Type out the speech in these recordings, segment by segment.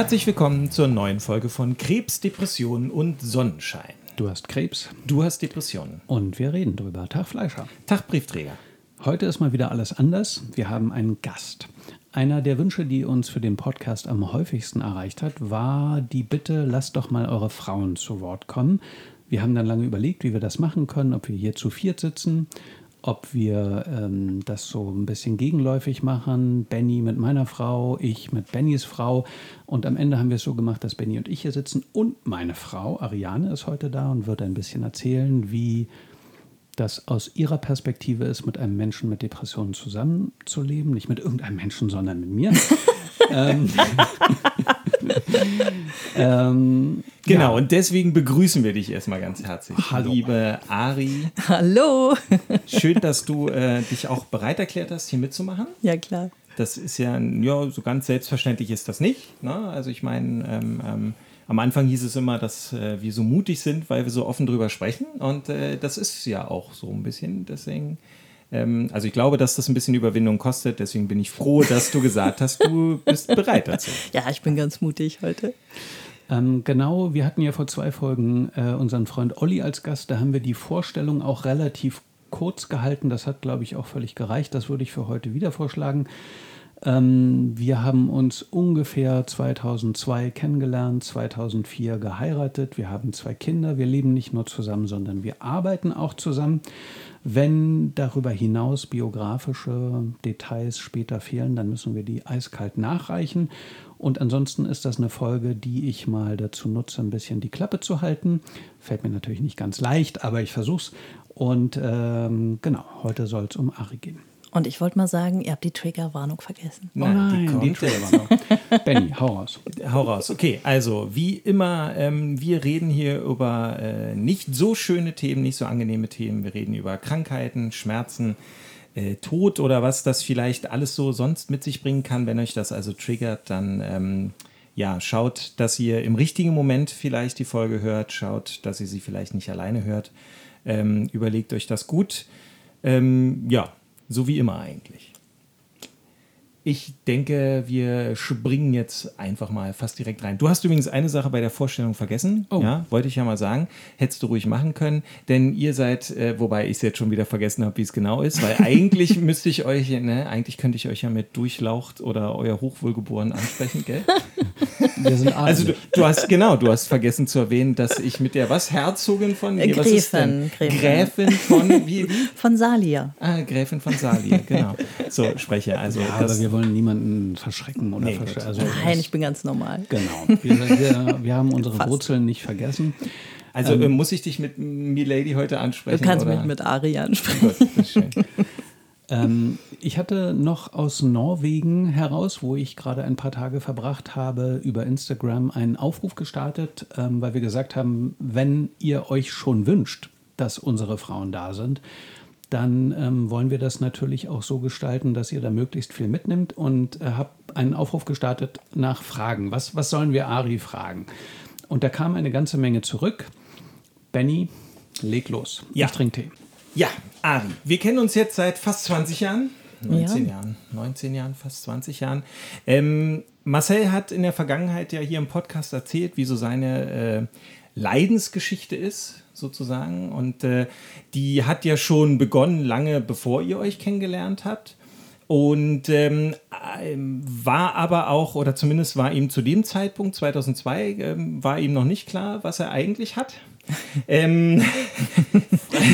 Herzlich willkommen zur neuen Folge von Krebs, Depressionen und Sonnenschein. Du hast Krebs Du hast Depressionen. und wir reden drüber. Tag Fleischer. Tag Briefträger. Heute ist mal wieder alles anders. Wir haben einen Gast. Einer der Wünsche, die uns für den Podcast am häufigsten erreicht hat, war die Bitte, lasst doch mal eure Frauen zu Wort kommen. Wir haben dann lange überlegt, wie wir das machen können, ob wir hier zu viert sitzen, ob wir ähm, das so ein bisschen gegenläufig machen. Benny mit meiner Frau, ich mit Bennys Frau. Und am Ende haben wir es so gemacht, dass Benny und ich hier sitzen und meine Frau, Ariane, ist heute da und wird ein bisschen erzählen, wie das aus ihrer Perspektive ist, mit einem Menschen mit Depressionen zusammenzuleben. Nicht mit irgendeinem Menschen, sondern mit mir. ähm, ähm, Genau, und deswegen begrüßen wir dich erstmal ganz herzlich. Hallo. Liebe Ari, Hallo. schön, dass du äh, dich auch bereit erklärt hast, hier mitzumachen. Ja, klar. Das ist ja, ja, so ganz selbstverständlich ist das nicht. Ne? Also ich meine, ähm, ähm, am Anfang hieß es immer, dass äh, wir so mutig sind, weil wir so offen drüber sprechen. Und äh, das ist ja auch so ein bisschen. Deswegen, ähm, also ich glaube, dass das ein bisschen Überwindung kostet. Deswegen bin ich froh, dass du gesagt hast, du bist bereit dazu. Ja, ich bin ganz mutig heute. Ähm, genau, wir hatten ja vor zwei Folgen äh, unseren Freund Olli als Gast. Da haben wir die Vorstellung auch relativ kurz gehalten. Das hat, glaube ich, auch völlig gereicht. Das würde ich für heute wieder vorschlagen. Ähm, wir haben uns ungefähr 2002 kennengelernt, 2004 geheiratet. Wir haben zwei Kinder. Wir leben nicht nur zusammen, sondern wir arbeiten auch zusammen. Wenn darüber hinaus biografische Details später fehlen, dann müssen wir die eiskalt nachreichen. Und ansonsten ist das eine Folge, die ich mal dazu nutze, ein bisschen die Klappe zu halten. Fällt mir natürlich nicht ganz leicht, aber ich versuch's. Und ähm, genau, heute soll es um Ari gehen. Und ich wollte mal sagen, ihr habt die Triggerwarnung vergessen. Nein, die kommt die war noch. Benny, hau raus. Hau raus. Okay, also wie immer, ähm, wir reden hier über äh, nicht so schöne Themen, nicht so angenehme Themen. Wir reden über Krankheiten, Schmerzen, äh, Tod oder was das vielleicht alles so sonst mit sich bringen kann. Wenn euch das also triggert, dann ähm, ja, schaut, dass ihr im richtigen Moment vielleicht die Folge hört. Schaut, dass ihr sie vielleicht nicht alleine hört. Ähm, überlegt euch das gut. Ähm, ja, so wie immer eigentlich. Ich denke, wir springen jetzt einfach mal fast direkt rein. Du hast übrigens eine Sache bei der Vorstellung vergessen. Oh. Ja, wollte ich ja mal sagen. Hättest du ruhig machen können. Denn ihr seid, äh, wobei ich es jetzt schon wieder vergessen habe, wie es genau ist, weil eigentlich müsste ich euch, ne, eigentlich könnte ich euch ja mit Durchlaucht oder euer Hochwohlgeboren ansprechen, gell? Wir sind Also du, du hast, genau, du hast vergessen zu erwähnen, dass ich mit der was? Herzogin von nee, was ist denn? Gräfin, Gräfin. Von, wie? Von Salia. Ah, Gräfin von Salia, genau. So, spreche. Also, Ja, das, wir wollen niemanden verschrecken oder Nee, versch gut. also, Nein, ich bin ganz normal. Genau. Wir, wir, wir haben unsere Fast. Wurzeln nicht vergessen. also äh, muss ich dich mit Milady heute Du ansprechen? kannst oder? mich mit Ari ansprechen. Gut, das ist schön. Ähm, ich hatte noch aus Norwegen heraus, wo ich gerade ein paar Tage verbracht habe, über Instagram einen Aufruf gestartet, ähm, weil wir gesagt haben, wenn ihr euch schon wünscht, dass unsere Frauen da sind, dann ähm, wollen wir das natürlich auch so gestalten, dass ihr da möglichst viel mitnimmt und äh, habe einen Aufruf gestartet nach Fragen. Was, was sollen wir Ari fragen? Und da kam eine ganze Menge zurück. Benny, leg los. Ja. Ich trinke Tee. Ja, Ari, wir kennen uns jetzt seit fast 20 Jahren. 19 Ja. Jahren, 19 Jahren, fast 20 Jahren. Ähm, Marcel hat in der Vergangenheit ja hier im Podcast erzählt, wie so seine äh, Leidensgeschichte ist, sozusagen. Und äh, die hat ja schon begonnen, lange bevor ihr euch kennengelernt habt. Und ähm, ähm, war aber auch, oder zumindest war ihm zu dem Zeitpunkt, 2002, ähm, war ihm noch nicht klar, was er eigentlich hat. ähm,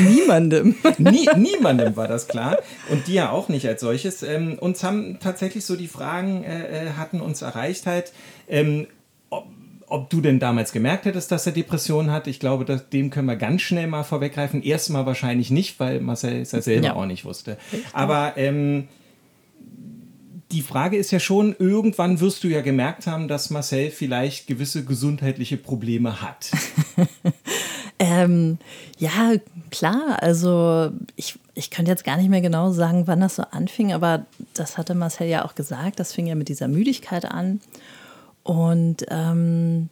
Niemandem. Nie, niemandem war das klar und dir auch nicht als solches. Ähm, uns haben tatsächlich so die Fragen, äh, äh, hatten uns erreicht halt, ähm, ob, ob du denn damals gemerkt hättest, dass er Depressionen hat. Ich glaube, das, dem können wir ganz schnell mal vorweggreifen. Erstmal wahrscheinlich nicht, weil Marcel es ja selber Ja. auch nicht wusste. Aber ähm, die Frage ist ja schon, irgendwann wirst du ja gemerkt haben, dass Marcel vielleicht gewisse gesundheitliche Probleme hat. Ähm, ja, klar. Also ich, ich könnte jetzt gar nicht mehr genau sagen, wann das so anfing, aber das hatte Marcel ja auch gesagt. Das fing ja mit dieser Müdigkeit an. Und ähm,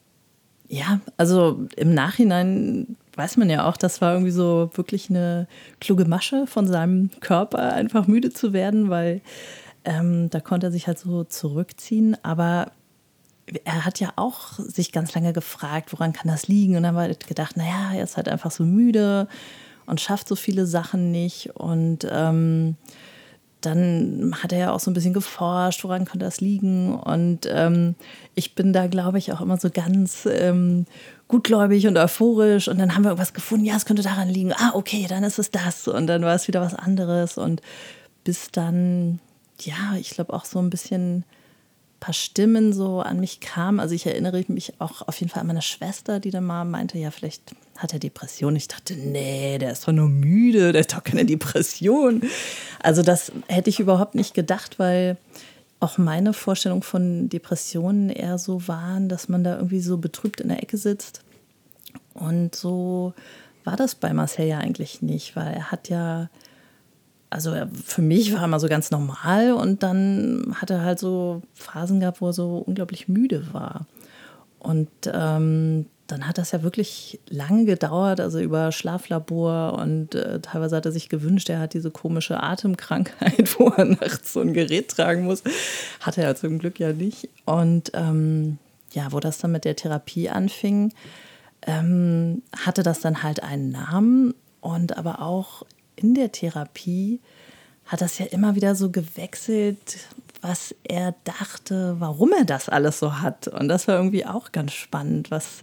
ja, also im Nachhinein weiß man ja auch, das war irgendwie so wirklich eine kluge Masche von seinem Körper, einfach müde zu werden, weil ähm, da konnte er sich halt so zurückziehen. Aber er hat ja auch sich ganz lange gefragt, woran kann das liegen? Und dann haben wir gedacht, naja, er ist halt einfach so müde und schafft so viele Sachen nicht. Und ähm, dann hat er ja auch so ein bisschen geforscht, woran könnte das liegen. Und ähm, ich bin da, glaube ich, auch immer so ganz ähm, gutgläubig und euphorisch. Und dann haben wir irgendwas gefunden, ja, es könnte daran liegen. Ah, okay, dann ist es das. Und dann war es wieder was anderes. Und bis dann, ja, ich glaube auch so ein bisschen paar Stimmen so an mich kamen. Also ich erinnere mich auch auf jeden Fall an meine Schwester, die dann mal meinte, ja, vielleicht hat er Depression. Ich dachte, nee, der ist doch nur müde, der hat doch keine Depression. Also das hätte ich überhaupt nicht gedacht, weil auch meine Vorstellung von Depressionen eher so waren, dass man da irgendwie so betrübt in der Ecke sitzt. Und so war das bei Marcel ja eigentlich nicht, weil er hat ja also für mich war er immer so ganz normal und dann hat er halt so Phasen gehabt, wo er so unglaublich müde war. Und ähm, dann hat das ja wirklich lange gedauert, also über Schlaflabor und äh, teilweise hat er sich gewünscht, er hat diese komische Atemkrankheit, wo er nachts so ein Gerät tragen muss. Hat er zum Glück ja nicht. Und ähm, ja, wo das dann mit der Therapie anfing, ähm, hatte das dann halt einen Namen und aber auch in der Therapie hat das ja immer wieder so gewechselt, was er dachte, warum er das alles so hat. Und das war irgendwie auch ganz spannend, was,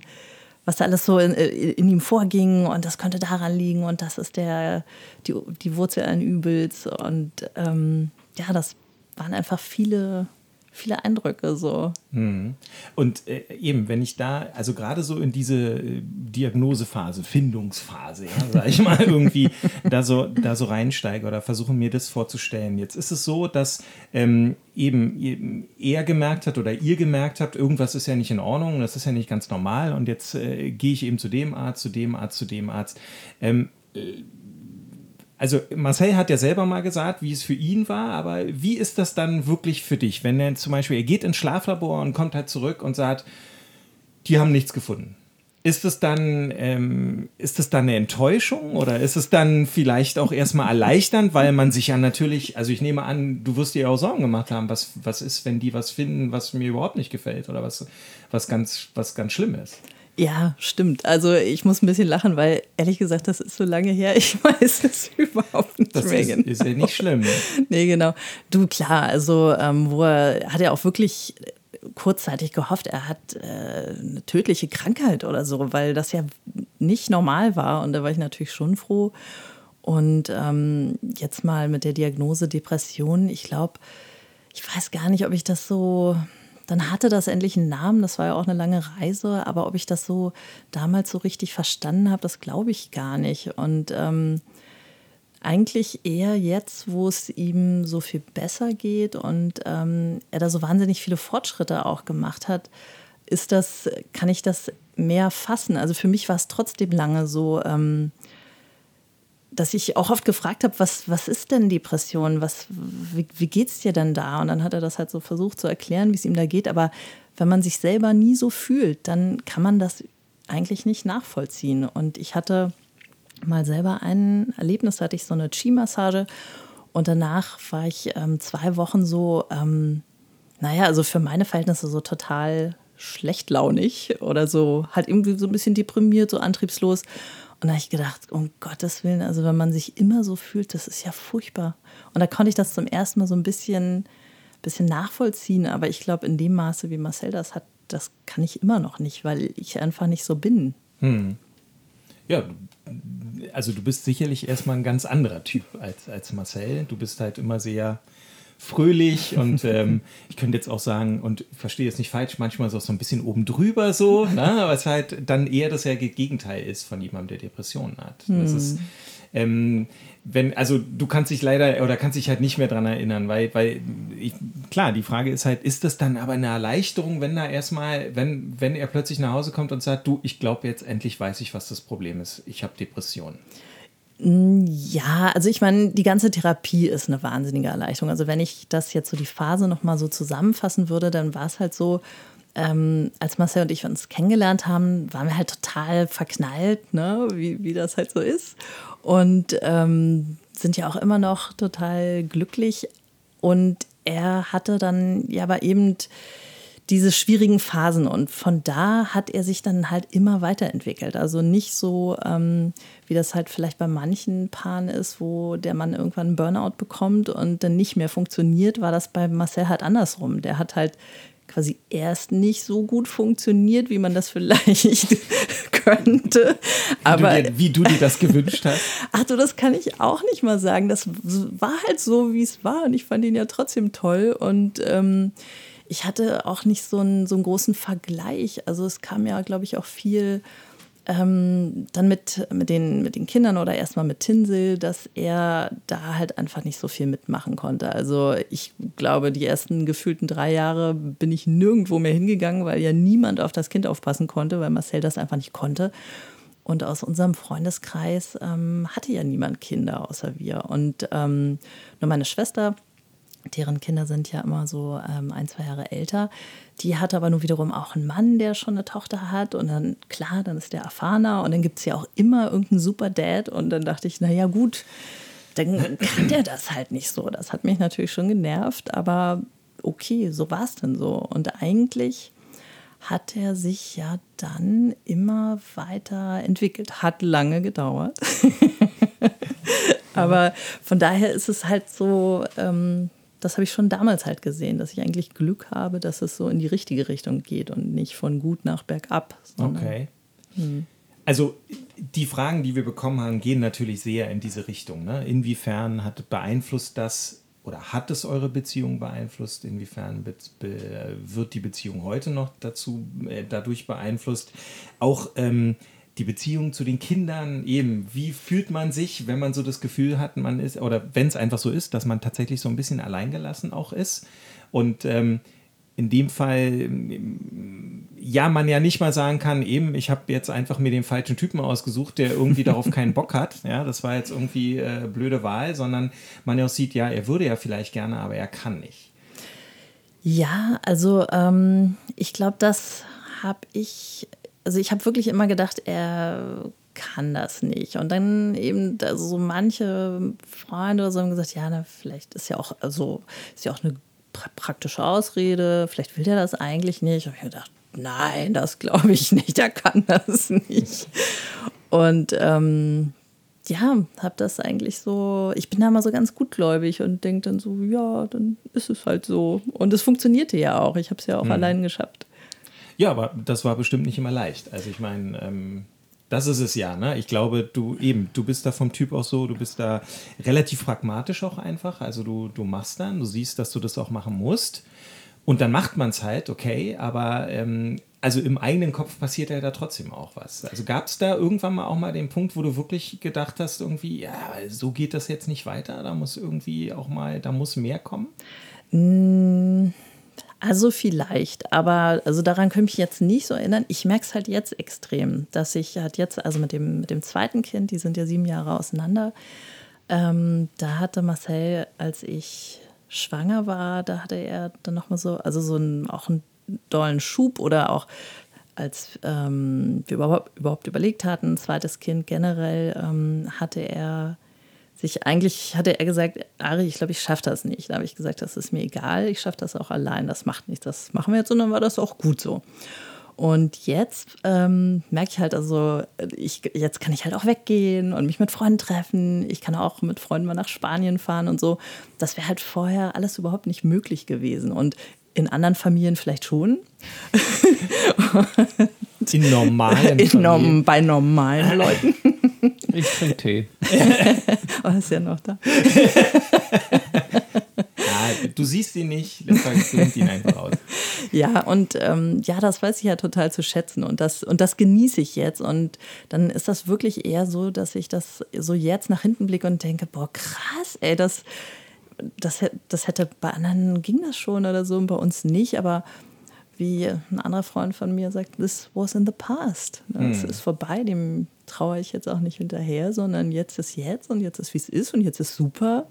was da alles so in, in ihm vorging. Und das könnte daran liegen. Und das ist der, die, die Wurzel allen Übels. Und ähm, ja, das waren einfach viele viele Eindrücke so. Mhm. Und äh, eben, wenn ich da, also gerade so in diese äh, Diagnosephase, Findungsphase, ja, sag ich mal, irgendwie da so, da so reinsteige oder versuche mir das vorzustellen. Jetzt ist es so, dass ähm, eben er gemerkt hat oder ihr gemerkt habt, irgendwas ist ja nicht in Ordnung, das ist ja nicht ganz normal und jetzt äh, gehe ich eben zu dem Arzt, zu dem Arzt, zu dem Arzt. Ähm, äh, also Marcel hat ja selber mal gesagt, wie es für ihn war, aber wie ist das dann wirklich für dich, wenn er zum Beispiel, er geht ins Schlaflabor und kommt halt zurück und sagt, die haben nichts gefunden. Ist es dann, ähm, ist es dann eine Enttäuschung oder ist es dann vielleicht auch erstmal erleichternd, weil man sich ja natürlich, also ich nehme an, du wirst dir ja auch Sorgen gemacht haben, was, was ist, wenn die was finden, was mir überhaupt nicht gefällt oder was, was ganz, was ganz schlimm ist. Ja, stimmt. Also ich muss ein bisschen lachen, weil ehrlich gesagt, das ist so lange her, ich weiß es überhaupt nicht das mehr ist, genau. ist ja nicht schlimm. Ne? nee, genau. Du, klar, also ähm, wo er hat er auch wirklich kurzzeitig gehofft, er hat äh, eine tödliche Krankheit oder so, weil das ja nicht normal war. Und da war ich natürlich schon froh. Und ähm, jetzt mal mit der Diagnose Depression, ich glaube, ich weiß gar nicht, ob ich das so dann hatte das endlich einen Namen. Das war ja auch eine lange Reise. Aber ob ich das so damals so richtig verstanden habe, das glaube ich gar nicht. Und ähm, eigentlich eher jetzt, wo es ihm so viel besser geht und ähm, er da so wahnsinnig viele Fortschritte auch gemacht hat, ist das, kann ich das mehr fassen. Also für mich war es trotzdem lange so. Ähm, dass ich auch oft gefragt habe, was, was ist denn Depression? Was, wie, wie es dir denn da? Und dann hat er das halt so versucht zu erklären, wie es ihm da geht. Aber wenn man sich selber nie so fühlt, dann kann man das eigentlich nicht nachvollziehen. Und ich hatte mal selber ein Erlebnis, hatte ich so eine Chi-Massage und danach war ich ähm, zwei Wochen so, ähm, naja, also für meine Verhältnisse so total schlechtlaunig oder so, halt irgendwie so ein bisschen deprimiert, so antriebslos. Und da habe ich gedacht, um Gottes Willen, also wenn man sich immer so fühlt, das ist ja furchtbar. Und da konnte ich das zum ersten Mal so ein bisschen, bisschen nachvollziehen. Aber ich glaube, in dem Maße, wie Marcel das hat, das kann ich immer noch nicht, weil ich einfach nicht so bin. Hm. Ja, also du bist sicherlich erstmal ein ganz anderer Typ als, als Marcel. Du bist halt immer sehr fröhlich und ähm, ich könnte jetzt auch sagen, und verstehe jetzt nicht falsch, manchmal ist auch so ein bisschen oben drüber so, ne? aber es halt dann eher das ja Gegenteil ist von jemandem, der Depressionen hat. Hm. Das ist, ähm, wenn, also du kannst dich leider oder kannst dich halt nicht mehr dran erinnern, weil, weil ich, klar, die Frage ist halt, ist das dann aber eine Erleichterung, wenn da erstmal, wenn, wenn er plötzlich nach Hause kommt und sagt, du, ich glaube jetzt endlich weiß ich, was das Problem ist, ich habe Depressionen. Mm, ja, also ich meine, die ganze Therapie ist eine wahnsinnige Erleichterung. Also wenn ich das jetzt so die Phase nochmal so zusammenfassen würde, dann war es halt so, ähm, als Marcel und ich uns kennengelernt haben, waren wir halt total verknallt, ne? wie, wie das halt so ist. Und ähm, sind ja auch immer noch total glücklich. Und er hatte dann ja aber eben diese schwierigen Phasen. Und von da hat er sich dann halt immer weiterentwickelt. Also nicht so, ähm, wie das halt vielleicht bei manchen Paaren ist, wo der Mann irgendwann einen Burnout bekommt und dann nicht mehr funktioniert, war das bei Marcel halt andersrum. Der hat halt quasi erst nicht so gut funktioniert, wie man das vielleicht könnte. Aber wie du, dir, wie du dir das gewünscht hast. Ach du, das kann ich auch nicht mal sagen. Das war halt so, wie es war. Und ich fand ihn ja trotzdem toll. Und ähm, ich hatte auch nicht so einen, so einen großen Vergleich. Also es kam ja, glaube ich, auch viel ähm, dann mit, mit, den, mit den Kindern oder erstmal mit Tinsel, dass er da halt einfach nicht so viel mitmachen konnte. Also ich glaube, die ersten gefühlten drei Jahre bin ich nirgendwo mehr hingegangen, weil ja niemand auf das Kind aufpassen konnte, weil Marcel das einfach nicht konnte. Und aus unserem Freundeskreis ähm, hatte ja niemand Kinder außer wir. Und ähm, nur meine Schwester deren Kinder sind ja immer so ähm, ein, zwei Jahre älter. Die hat aber nur wiederum auch einen Mann, der schon eine Tochter hat. Und dann, klar, dann ist der erfahrener. Und dann gibt es ja auch immer irgendeinen Super Dad. Und dann dachte ich, naja, gut, dann kann der das halt nicht so. Das hat mich natürlich schon genervt. Aber okay, so war es dann so. Und eigentlich hat er sich ja dann immer weiter entwickelt. Hat lange gedauert. aber von daher ist es halt so. Ähm, das habe ich schon damals halt gesehen, dass ich eigentlich Glück habe, dass es so in die richtige Richtung geht und nicht von gut nach bergab. Okay. Hm. Also die Fragen, die wir bekommen haben, gehen natürlich sehr in diese Richtung. Ne? Inwiefern hat beeinflusst das oder hat es eure Beziehung beeinflusst? Inwiefern wird die Beziehung heute noch dazu äh, dadurch beeinflusst? Auch ähm, die Beziehung zu den Kindern eben, wie fühlt man sich, wenn man so das Gefühl hat, man ist, oder wenn es einfach so ist, dass man tatsächlich so ein bisschen alleingelassen auch ist. Und ähm, in dem Fall, ja, man ja nicht mal sagen kann, eben, ich habe jetzt einfach mir den falschen Typen ausgesucht, der irgendwie darauf keinen Bock hat. Ja, das war jetzt irgendwie äh, blöde Wahl, sondern man ja auch sieht, ja, er würde ja vielleicht gerne, aber er kann nicht. Ja, also ähm, ich glaube, das habe ich also ich habe wirklich immer gedacht, er kann das nicht. Und dann eben also so manche Freunde oder so haben gesagt, ja, na, vielleicht ist ja auch, also ist ja auch eine praktische Ausrede, vielleicht will der das eigentlich nicht. Und ich habe gedacht, nein, das glaube ich nicht, er kann das nicht. Und ähm, ja, habe das eigentlich so, ich bin da mal so ganz gutgläubig und denke dann so, ja, dann ist es halt so. Und es funktionierte ja auch. Ich habe es ja auch hm. allein geschafft. Ja, aber das war bestimmt nicht immer leicht. Also ich meine, ähm, das ist es ja. Ne? Ich glaube, du eben, du bist da vom Typ auch so, du bist da relativ pragmatisch auch einfach. Also du, du machst dann, du siehst, dass du das auch machen musst. Und dann macht man es halt, okay, aber ähm, also im eigenen Kopf passiert ja da trotzdem auch was. Also gab es da irgendwann mal auch mal den Punkt, wo du wirklich gedacht hast, irgendwie, ja, so geht das jetzt nicht weiter, da muss irgendwie auch mal, da muss mehr kommen? Mmh. Also vielleicht, aber also daran könnte ich mich jetzt nicht so erinnern. Ich merke es halt jetzt extrem, dass ich halt jetzt, also mit dem, mit dem zweiten Kind, die sind ja sieben Jahre auseinander, ähm, da hatte Marcel, als ich schwanger war, da hatte er dann nochmal so, also so einen, auch einen dollen Schub oder auch als ähm, wir überhaupt, überhaupt überlegt hatten, ein zweites Kind generell, ähm, hatte er sich eigentlich hatte er gesagt, Ari, ich glaube, ich schaffe das nicht. Da habe ich gesagt, das ist mir egal, ich schaffe das auch allein, das macht nichts, das machen wir jetzt und dann war das auch gut so. Und jetzt ähm, merke ich halt, also ich, jetzt kann ich halt auch weggehen und mich mit Freunden treffen. Ich kann auch mit Freunden mal nach Spanien fahren und so. Das wäre halt vorher alles überhaupt nicht möglich gewesen. Und in anderen Familien vielleicht schon. In normalen in norm Bei normalen Leuten. Ich trinke Tee. oh, ist ja noch da. ja, du siehst ihn nicht, deshalb ihn einfach aus. Ja, und ähm, ja, das weiß ich ja total zu schätzen und das, und das genieße ich jetzt. Und dann ist das wirklich eher so, dass ich das so jetzt nach hinten blicke und denke, boah, krass, ey, das, das, das hätte bei anderen ging das schon oder so und bei uns nicht, aber wie ein anderer Freund von mir sagt, this was in the past. Das hm. ist vorbei, dem traue ich jetzt auch nicht hinterher, sondern jetzt ist jetzt und jetzt ist wie es ist und jetzt ist super.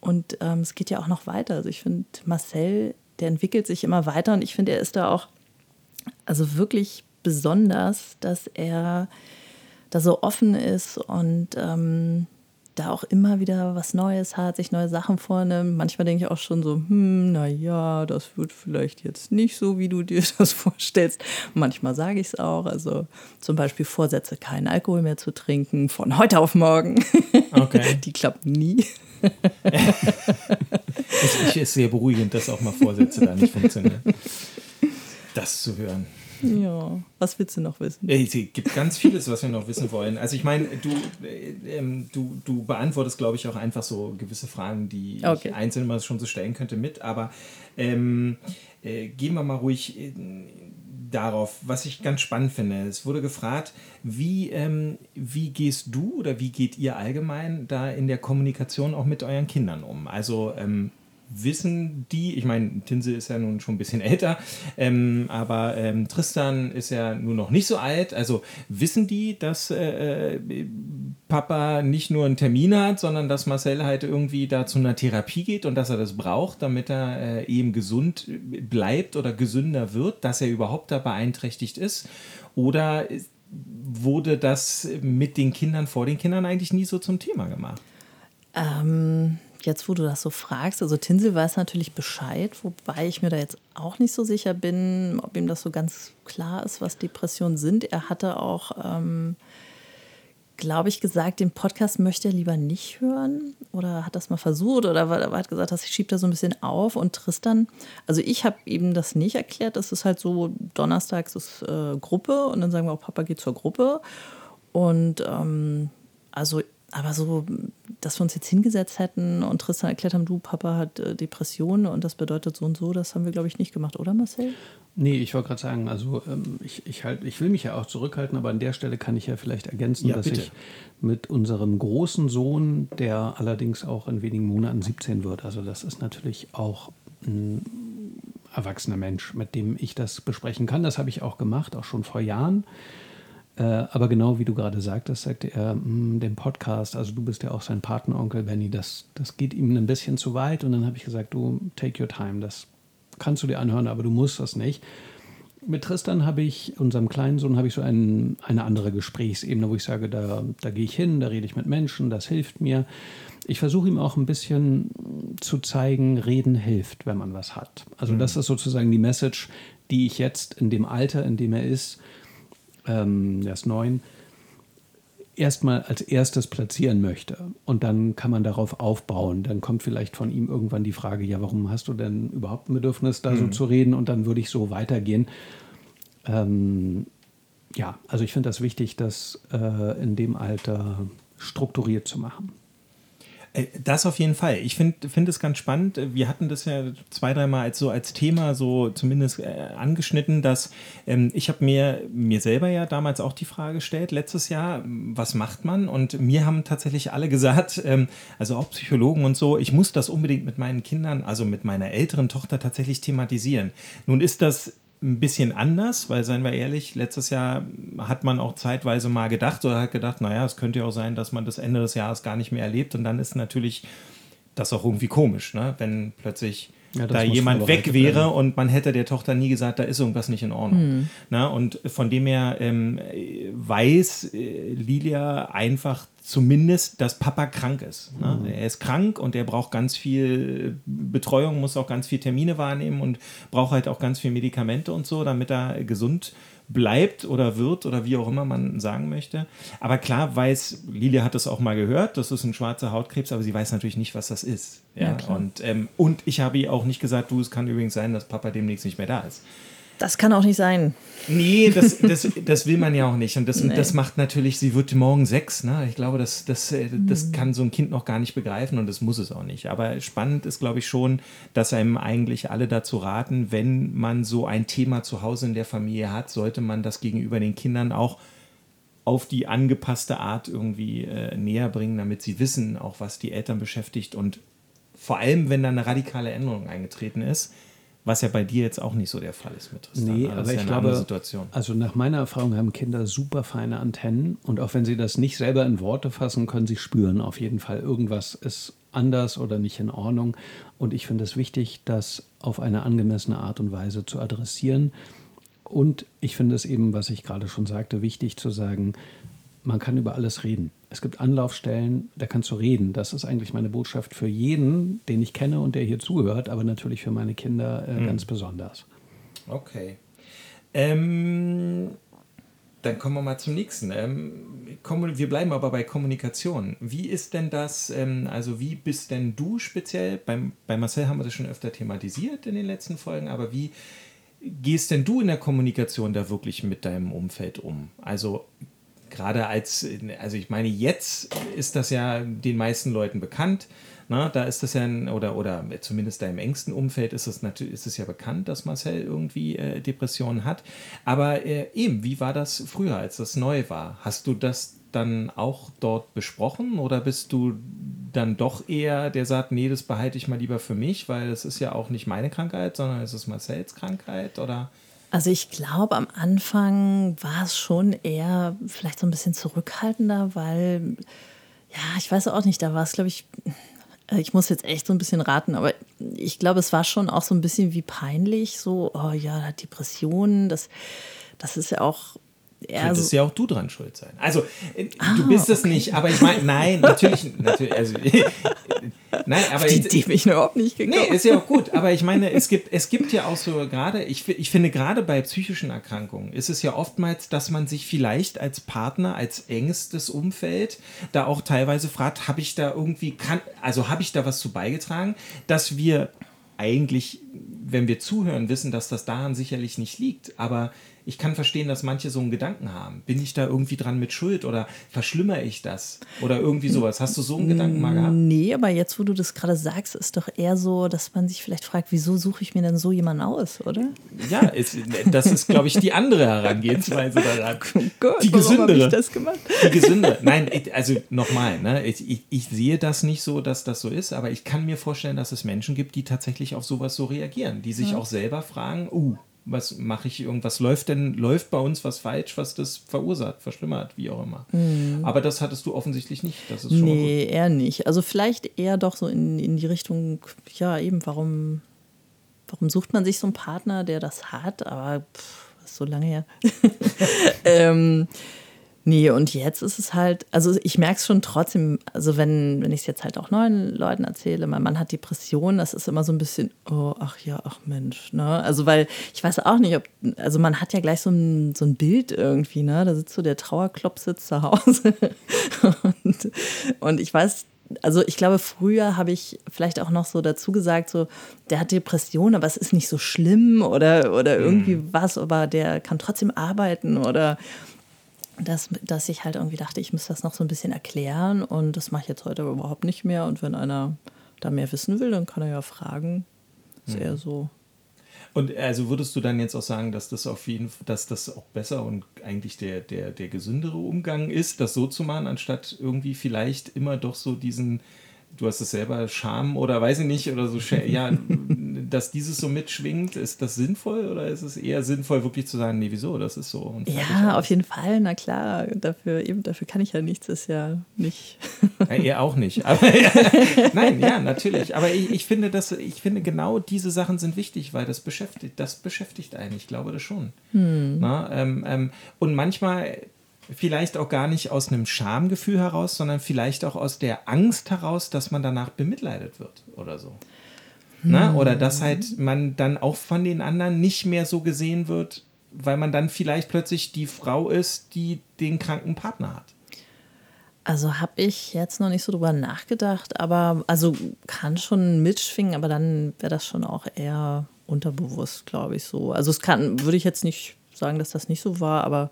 Und ähm, es geht ja auch noch weiter. Also ich finde, Marcel, der entwickelt sich immer weiter und ich finde, er ist da auch also wirklich besonders, dass er da so offen ist und ähm, da auch immer wieder was Neues hat, sich neue Sachen vornimmt. Manchmal denke ich auch schon so, hm, naja, das wird vielleicht jetzt nicht so, wie du dir das vorstellst. Manchmal sage ich es auch. Also zum Beispiel Vorsätze, keinen Alkohol mehr zu trinken, von heute auf morgen. Okay. Die klappen nie. es ist sehr beruhigend, dass auch mal Vorsätze da nicht funktionieren. Das zu hören. Ja, was willst du noch wissen? Es gibt ganz vieles, was wir noch wissen wollen. Also ich meine, du, äh, ähm, du, du beantwortest, glaube ich, auch einfach so gewisse Fragen, die okay. ich einzeln mal schon so stellen könnte mit. Aber ähm, äh, gehen wir mal ruhig äh, darauf, was ich ganz spannend finde. Es wurde gefragt, wie, ähm, wie gehst du oder wie geht ihr allgemein da in der Kommunikation auch mit euren Kindern um? Also ähm, wissen die, ich meine, Tinsel ist ja nun schon ein bisschen älter, ähm, aber ähm, Tristan ist ja nur noch nicht so alt. Also wissen die, dass äh, äh, Papa nicht nur einen Termin hat, sondern dass Marcel halt irgendwie da zu einer Therapie geht und dass er das braucht, damit er äh, eben gesund bleibt oder gesünder wird, dass er überhaupt da beeinträchtigt ist? Oder wurde das mit den Kindern vor den Kindern eigentlich nie so zum Thema gemacht? Ähm jetzt, wo du das so fragst, also Tinsel weiß natürlich Bescheid, wobei ich mir da jetzt auch nicht so sicher bin, ob ihm das so ganz klar ist, was Depressionen sind. Er hatte auch, ähm, glaube ich, gesagt, den Podcast möchte er lieber nicht hören oder hat das mal versucht oder hat gesagt, dass ich schiebe da so ein bisschen auf. Und Tristan, also ich habe ihm das nicht erklärt, das ist halt so, donnerstags ist äh, Gruppe und dann sagen wir auch, Papa geht zur Gruppe. Und ähm, also aber so, dass wir uns jetzt hingesetzt hätten und Tristan erklärt haben, du, Papa hat äh, Depressionen und das bedeutet so und so, das haben wir, glaube ich, nicht gemacht, oder Marcel? Nee, ich wollte gerade sagen, also ähm, ich, ich, halt, ich will mich ja auch zurückhalten, aber an der Stelle kann ich ja vielleicht ergänzen, ja, dass bitte. ich mit unserem großen Sohn, der allerdings auch in wenigen Monaten 17 wird, also das ist natürlich auch ein erwachsener Mensch, mit dem ich das besprechen kann. Das habe ich auch gemacht, auch schon vor Jahren. Äh, aber genau wie du gerade sagtest, sagte er, hm, dem Podcast, also du bist ja auch sein Patenonkel, Benny, das, das geht ihm ein bisschen zu weit. Und dann habe ich gesagt, du, take your time, das kannst du dir anhören, aber du musst das nicht. Mit Tristan habe ich, unserem kleinen Sohn, habe ich so ein, eine andere Gesprächsebene, wo ich sage, da, da gehe ich hin, da rede ich mit Menschen, das hilft mir. Ich versuche ihm auch ein bisschen zu zeigen, reden hilft, wenn man was hat. Also mhm. das ist sozusagen die Message, die ich jetzt in dem Alter, in dem er ist, ähm, der ist neun, erstmal als erstes platzieren möchte. Und dann kann man darauf aufbauen. Dann kommt vielleicht von ihm irgendwann die Frage, ja, warum hast du denn überhaupt ein Bedürfnis, da mhm. so zu reden? Und dann würde ich so weitergehen. Ähm, ja, also ich finde das wichtig, das äh, in dem Alter strukturiert zu machen. Äh, das auf jeden Fall. Ich finde find es ganz spannend. Wir hatten das ja zwei, dreimal als so als Thema so zumindest äh, angeschnitten, dass ähm, ich habe mir, mir selber ja damals auch die Frage gestellt, letztes Jahr, was macht man? Und mir haben tatsächlich alle gesagt, ähm, also auch Psychologen und so, ich muss das unbedingt mit meinen Kindern, also mit meiner älteren Tochter tatsächlich thematisieren. Nun ist das ein bisschen anders, weil, seien wir ehrlich, letztes Jahr hat man auch zeitweise mal gedacht oder hat gedacht, naja, es könnte ja auch sein, dass man das Ende des Jahres gar nicht mehr erlebt und dann ist natürlich das auch irgendwie komisch, ne? wenn plötzlich ja, da jemand weg wäre werden. und man hätte der Tochter nie gesagt, da ist irgendwas nicht in Ordnung. Mhm. Na, und von dem her ähm, weiß äh, Lilia einfach zumindest, dass Papa krank ist. Ne? Mhm. Er ist krank und er braucht ganz viel Betreuung, muss auch ganz viel Termine wahrnehmen und braucht halt auch ganz viel Medikamente und so, damit er gesund bleibt oder wird oder wie auch immer man sagen möchte. Aber klar weiß, Lilia hat das auch mal gehört, das ist ein schwarzer Hautkrebs, aber sie weiß natürlich nicht, was das ist. Ja, ja und, ähm, und ich habe ihr auch nicht gesagt, du, es kann übrigens sein, dass Papa demnächst nicht mehr da ist. Das kann auch nicht sein. Nee, das, das, das will man ja auch nicht. Und das, nee. das macht natürlich, sie wird morgen sechs. Ne? Ich glaube, das, das, das hm. kann so ein Kind noch gar nicht begreifen und das muss es auch nicht. Aber spannend ist, glaube ich, schon, dass einem eigentlich alle dazu raten, wenn man so ein Thema zu Hause in der Familie hat, sollte man das gegenüber den Kindern auch auf die angepasste Art irgendwie äh, näher bringen, damit sie wissen, auch was die Eltern beschäftigt und vor allem, wenn da eine radikale Änderung eingetreten ist, was ja bei dir jetzt auch nicht so der Fall ist mit Tristan. Nee, aber ja ich glaube, also nach meiner Erfahrung haben Kinder super feine Antennen und auch wenn sie das nicht selber in Worte fassen, können sie spüren auf jeden Fall, irgendwas ist anders oder nicht in Ordnung. Und ich finde es wichtig, das auf eine angemessene Art und Weise zu adressieren. Und ich finde es eben, was ich gerade schon sagte, wichtig zu sagen, man kann über alles reden. Es gibt Anlaufstellen, da kannst du reden. Das ist eigentlich meine Botschaft für jeden, den ich kenne und der hier zuhört, aber natürlich für meine Kinder äh, mhm. ganz besonders. Okay. Ähm, dann kommen wir mal zum nächsten. Ähm, wir bleiben aber bei Kommunikation. Wie ist denn das, ähm, also wie bist denn du speziell, beim, bei Marcel haben wir das schon öfter thematisiert in den letzten Folgen, aber wie gehst denn du in der Kommunikation da wirklich mit deinem Umfeld um? Also gerade als, also ich meine, jetzt ist das ja den meisten Leuten bekannt. Na, da ist das ja, ein, oder, oder zumindest da im engsten Umfeld ist es natürlich, ist es ja bekannt, dass Marcel irgendwie äh, Depressionen hat. Aber äh, eben, wie war das früher, als das neu war? Hast du das dann auch dort besprochen oder bist du dann doch eher, der sagt, nee, das behalte ich mal lieber für mich, weil es ist ja auch nicht meine Krankheit, sondern es ist Marcells Krankheit oder? Also ich glaube, am Anfang war es schon eher vielleicht so ein bisschen zurückhaltender, weil, ja, ich weiß auch nicht, da war es, glaube ich, äh, ich muss jetzt echt so ein bisschen raten, aber ich glaube, es war schon auch so ein bisschen wie peinlich, so, oh ja, Depressionen, das, das ist ja auch Könntest so ja auch du dran schuld sein. Also, äh, ah, du bist es okay. nicht, aber ich meine, nein, natürlich, natürlich, also, nein, aber. Die Idee bin ich überhaupt nicht gekommen. Nee, ist ja auch gut, aber ich meine, es gibt, es gibt ja auch so gerade, ich, ich finde gerade bei psychischen Erkrankungen ist es ja oftmals, dass man sich vielleicht als Partner, als engstes Umfeld da auch teilweise fragt, habe ich da irgendwie, kann, also habe ich da was zu beigetragen, dass wir eigentlich, wenn wir zuhören, wissen, dass das daran sicherlich nicht liegt, aber ich kann verstehen, dass manche so einen Gedanken haben. Bin ich da irgendwie dran mit Schuld oder verschlimmere ich das? Oder irgendwie sowas. Hast du so einen Gedanken mal gehabt? Nee, aber jetzt, wo du das gerade sagst, ist doch eher so, dass man sich vielleicht fragt, wieso suche ich mir denn so jemanden aus, oder? Ja, ist, das ist, glaube ich, die andere Herangehensweise daran. Oh Gott, die gesündere. Ich das gemacht? Die gesündere. Nein, also nochmal, ne? Ich, ich, ich sehe das nicht so, dass das so ist, aber ich kann mir vorstellen, dass es Menschen gibt, die tatsächlich auf sowas so reagieren, die sich ja. auch selber fragen, uh, was mache ich irgendwas läuft denn läuft bei uns was falsch, was das verursacht, verschlimmert, wie auch immer. Mhm. Aber das hattest du offensichtlich nicht. Das ist schon nee, eher nicht. Also vielleicht eher doch so in, in die Richtung, ja eben, warum, warum sucht man sich so einen Partner, der das hat? Aber pff, ist so lange her. ähm, Nee, und jetzt ist es halt, also ich merke es schon trotzdem, also wenn, wenn ich es jetzt halt auch neuen Leuten erzähle, mein Mann hat Depressionen, das ist immer so ein bisschen, oh, ach ja, ach Mensch, ne? Also weil ich weiß auch nicht, ob, also man hat ja gleich so ein, so ein Bild irgendwie, ne? Da sitzt so der Trauerklopp sitzt zu Hause. und, und ich weiß, also ich glaube, früher habe ich vielleicht auch noch so dazu gesagt, so, der hat Depressionen, aber es ist nicht so schlimm oder, oder irgendwie mhm. was, aber der kann trotzdem arbeiten oder dass, dass ich halt irgendwie dachte, ich muss das noch so ein bisschen erklären und das mache ich jetzt heute überhaupt nicht mehr. Und wenn einer da mehr wissen will, dann kann er ja fragen. Ist mhm. eher so. Und also würdest du dann jetzt auch sagen, dass das auf jeden Fall, dass das auch besser und eigentlich der, der, der gesündere Umgang ist, das so zu machen, anstatt irgendwie vielleicht immer doch so diesen du hast es selber, Scham oder weiß ich nicht, oder so, ja, dass dieses so mitschwingt, ist das sinnvoll oder ist es eher sinnvoll, wirklich zu sagen, nee, wieso, das ist so? ja, auf jeden Fall, na klar, dafür, eben dafür kann ich ja nichts, ist ja nicht. Ja, ihr auch nicht. Aber, nein, ja, natürlich. Aber ich, ich, finde, dass, ich finde, genau diese Sachen sind wichtig, weil das beschäftigt, das beschäftigt einen, ich glaube das schon. Hm. Na, ähm, ähm, und manchmal vielleicht auch gar nicht aus einem Schamgefühl heraus, sondern vielleicht auch aus der Angst heraus, dass man danach bemitleidet wird oder so. Hm. Na? Oder dass halt man dann auch von den anderen nicht mehr so gesehen wird, weil man dann vielleicht plötzlich die Frau ist, die den kranken Partner hat. Also habe ich jetzt noch nicht so drüber nachgedacht, aber also kann schon mitschwingen, aber dann wäre das schon auch eher unterbewusst, glaube ich so. Also es kann, würde ich jetzt nicht sagen, dass das nicht so war, aber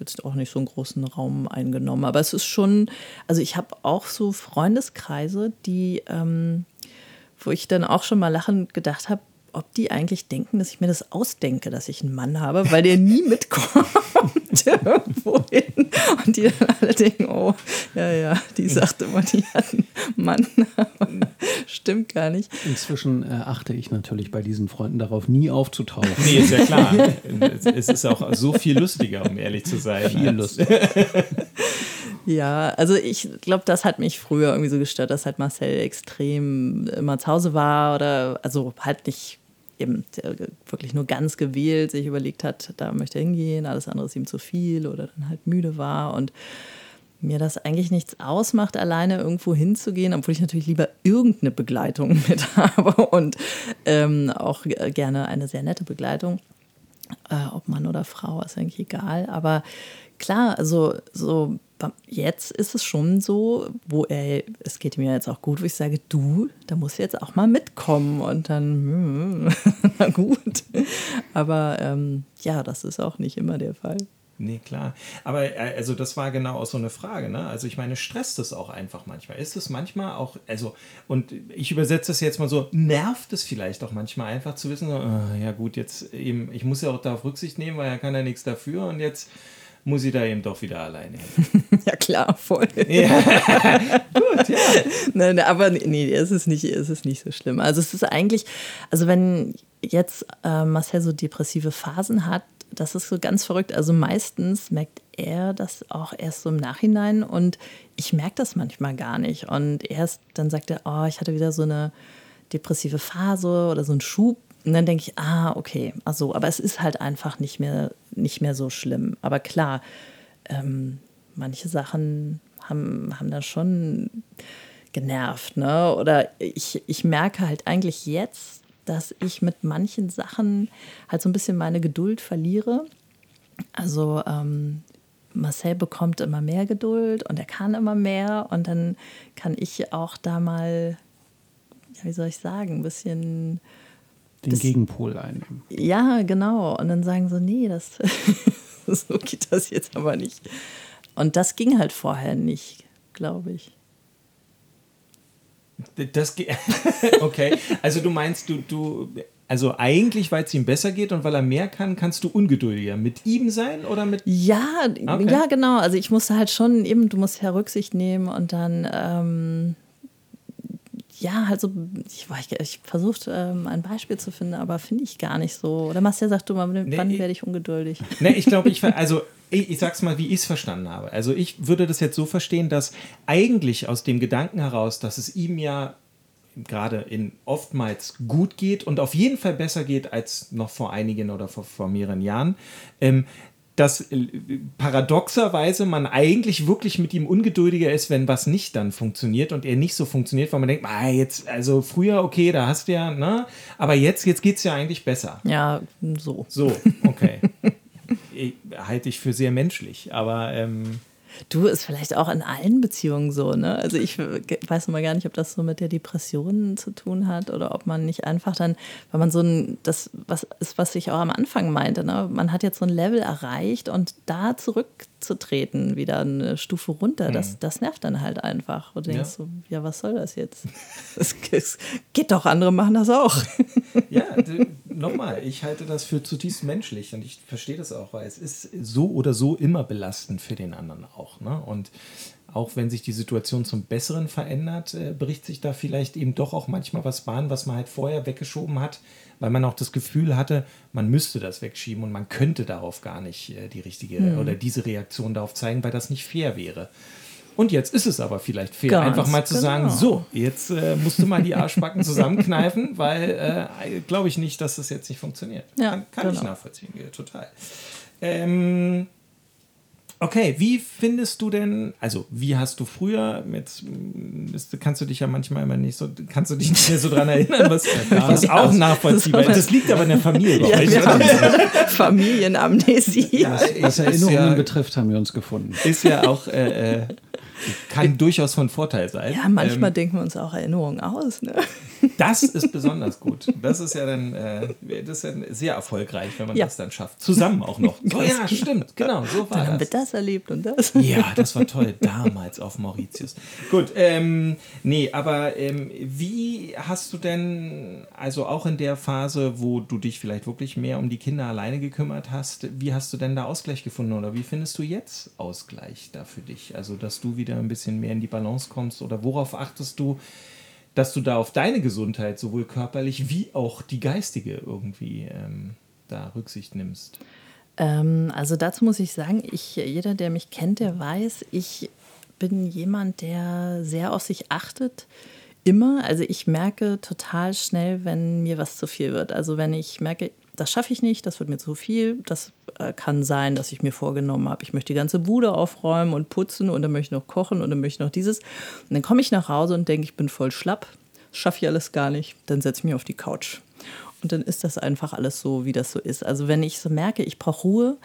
jetzt auch nicht so einen großen Raum eingenommen. Aber es ist schon, also ich habe auch so Freundeskreise, die, ähm, wo ich dann auch schon mal lachend gedacht habe, ob die eigentlich denken, dass ich mir das ausdenke, dass ich einen Mann habe, weil der nie mitkommt irgendwo hin. Und die dann alle denken, oh, ja, ja, die sagt immer, die hat einen Mann. Stimmt gar nicht. Inzwischen äh, achte ich natürlich bei diesen Freunden darauf, nie aufzutauchen. Nee, ist ja klar. es ist auch so viel lustiger, um ehrlich zu sein. Viel lustiger. Ja, also ich glaube, das hat mich früher irgendwie so gestört, dass halt Marcel extrem immer zu Hause war oder also halt nicht eben wirklich nur ganz gewählt sich überlegt hat, da möchte er hingehen, alles andere ist ihm zu viel oder dann halt müde war. Und mir das eigentlich nichts ausmacht, alleine irgendwo hinzugehen, obwohl ich natürlich lieber irgendeine Begleitung mit habe und ähm, auch gerne eine sehr nette Begleitung. Äh, ob Mann oder Frau, ist eigentlich egal. Aber klar, also so jetzt ist es schon so, wo er, es geht mir jetzt auch gut, wo ich sage, du, da musst du jetzt auch mal mitkommen und dann, hm, na gut. Aber ähm, ja, das ist auch nicht immer der Fall. Nee, klar. Aber äh, also das war genau auch so eine Frage, ne? Also ich meine, stresst es auch einfach manchmal? Ist es manchmal auch, also, und ich übersetze es jetzt mal so, nervt es vielleicht auch manchmal einfach zu wissen, so, oh, ja gut, jetzt eben, ich muss ja auch darauf Rücksicht nehmen, weil er kann ja nichts dafür und jetzt muss ich da eben doch wieder alleine hin. ja, klar, voll. Ja. Gut, ja. Nein, aber nee, es ist, nicht, es ist nicht so schlimm. Also es ist eigentlich, also wenn jetzt äh, Marcel so depressive Phasen hat, das ist so ganz verrückt. Also meistens merkt er das auch erst so im Nachhinein und ich merke das manchmal gar nicht. Und erst dann sagt er, oh, ich hatte wieder so eine depressive Phase oder so einen Schub. Und dann denke ich, ah, okay, also, aber es ist halt einfach nicht mehr, nicht mehr so schlimm. Aber klar, ähm, manche Sachen haben, haben da schon genervt, ne? Oder ich, ich merke halt eigentlich jetzt, dass ich mit manchen Sachen halt so ein bisschen meine Geduld verliere. Also ähm, Marcel bekommt immer mehr Geduld und er kann immer mehr und dann kann ich auch da mal, ja, wie soll ich sagen, ein bisschen den das, Gegenpol einnehmen. Ja, genau. Und dann sagen so, nee, das so geht das jetzt aber nicht. Und das ging halt vorher nicht, glaube ich. Das okay. Also du meinst, du, du, also eigentlich, weil es ihm besser geht und weil er mehr kann, kannst du ungeduldiger mit ihm sein oder mit. Ja, okay. ja, genau. Also ich musste halt schon eben, du musst ja Rücksicht nehmen und dann. Ähm, ja, halt so, ich, ich, ich versucht ähm, ein Beispiel zu finden, aber finde ich gar nicht so. Oder Marcel sagt du mal, wann nee, werde ich ungeduldig? Nee, ich glaube, ich, also ich, ich sag's mal, wie ich es verstanden habe. Also ich würde das jetzt so verstehen, dass eigentlich aus dem Gedanken heraus, dass es ihm ja gerade in oftmals gut geht und auf jeden Fall besser geht als noch vor einigen oder vor, vor mehreren Jahren, ähm, dass äh, paradoxerweise man eigentlich wirklich mit ihm ungeduldiger ist, wenn was nicht dann funktioniert und er nicht so funktioniert, weil man denkt, ah, jetzt, also früher, okay, da hast du ja, ne? Aber jetzt, jetzt geht es ja eigentlich besser. Ja, so. So, okay. halte ich für sehr menschlich, aber ähm, Du, ist vielleicht auch in allen Beziehungen so, ne? Also ich weiß mal gar nicht, ob das so mit der Depression zu tun hat oder ob man nicht einfach dann, weil man so ein, das was ist, was ich auch am Anfang meinte, ne? Man hat jetzt so ein Level erreicht und da zurückzutreten, wieder eine Stufe runter, das, mhm. das nervt dann halt einfach. Und du denkst ja. so, ja, was soll das jetzt? Es geht doch, andere machen das auch. Ja, nochmal, ich halte das für zutiefst menschlich und ich verstehe das auch, weil es ist so oder so immer belastend für den anderen auch. Ne? Und auch wenn sich die Situation zum Besseren verändert, äh, bricht sich da vielleicht eben doch auch manchmal was Bahn, was man halt vorher weggeschoben hat, weil man auch das Gefühl hatte, man müsste das wegschieben und man könnte darauf gar nicht äh, die richtige hm. oder diese Reaktion darauf zeigen, weil das nicht fair wäre. Und jetzt ist es aber vielleicht fair, Ganz einfach mal zu genau. sagen, so, jetzt äh, musst du mal die Arschbacken zusammenkneifen, weil äh, glaube ich nicht, dass das jetzt nicht funktioniert. Ja, kann, kann genau. ich nachvollziehen, total. Ähm, Okay, wie findest du denn, also wie hast du früher mit, kannst du dich ja manchmal immer nicht so, kannst du dich nicht mehr so dran erinnern, was, was auch nachvollziehbar ist. Das liegt aber in der Familie bei ja, euch. Familienamnesie. Ja, was Erinnerungen ja, betrifft, haben wir uns gefunden. Ist ja auch äh, äh kann durchaus von Vorteil sein. Ja, manchmal ähm, denken wir uns auch Erinnerungen aus. Ne? Das ist besonders gut. Das ist ja dann äh, das ja sehr erfolgreich, wenn man ja. das dann schafft. Zusammen auch noch. So, ja, stimmt, genau, so war dann das. haben wir das erlebt und das. Ja, das war toll, damals auf Mauritius. Gut, ähm, nee, aber ähm, wie hast du denn, also auch in der Phase, wo du dich vielleicht wirklich mehr um die Kinder alleine gekümmert hast, wie hast du denn da Ausgleich gefunden oder wie findest du jetzt Ausgleich da für dich? Also, dass du wieder ein bisschen mehr in die Balance kommst oder worauf achtest du? dass du da auf deine Gesundheit sowohl körperlich wie auch die geistige irgendwie ähm, da Rücksicht nimmst? Ähm, also dazu muss ich sagen, ich, jeder, der mich kennt, der weiß, ich bin jemand, der sehr auf sich achtet. Immer. Also ich merke total schnell, wenn mir was zu viel wird. Also wenn ich merke, das schaffe ich nicht, das wird mir zu viel. Das äh, kann sein, dass ich mir vorgenommen habe, ich möchte die ganze Bude aufräumen und putzen und dann möchte ich noch kochen und dann möchte ich noch dieses. Und dann komme ich nach Hause und denke, ich bin voll schlapp, schaffe ich alles gar nicht. Dann setze ich mich auf die Couch. Und dann ist das einfach alles so, wie das so ist. Also wenn ich so merke, ich brauche Ruhe,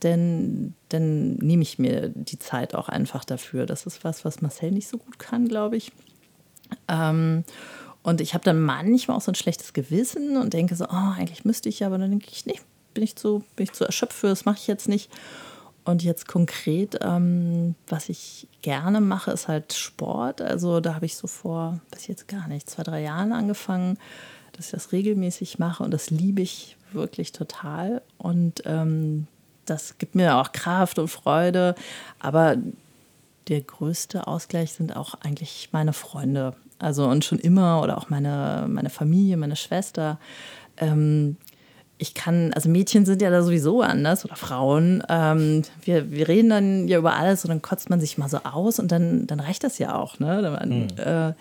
dann, dann nehme ich mir die Zeit auch einfach dafür. Das ist was, was Marcel nicht so gut kann, glaube ich. Ähm, und ich habe dann manchmal auch so ein schlechtes Gewissen und denke so, oh, eigentlich müsste ich ja, aber dann denke ich, nee, bin ich zu, bin ich zu erschöpft für, das mache ich jetzt nicht. Und jetzt konkret, ähm, was ich gerne mache, ist halt Sport. Also da habe ich so vor, ich jetzt gar nicht, zwei, drei Jahren angefangen, dass ich das regelmäßig mache und das liebe ich wirklich total. Und ähm, das gibt mir auch Kraft und Freude. Aber der größte Ausgleich sind auch eigentlich meine Freunde. Also und schon immer oder auch meine, meine Familie, meine Schwester. Ähm, ich kann, also Mädchen sind ja da sowieso anders oder Frauen. Ähm, wir, wir reden dann ja über alles und dann kotzt man sich mal so aus und dann, dann reicht das ja auch. Ne? Man, mhm. äh,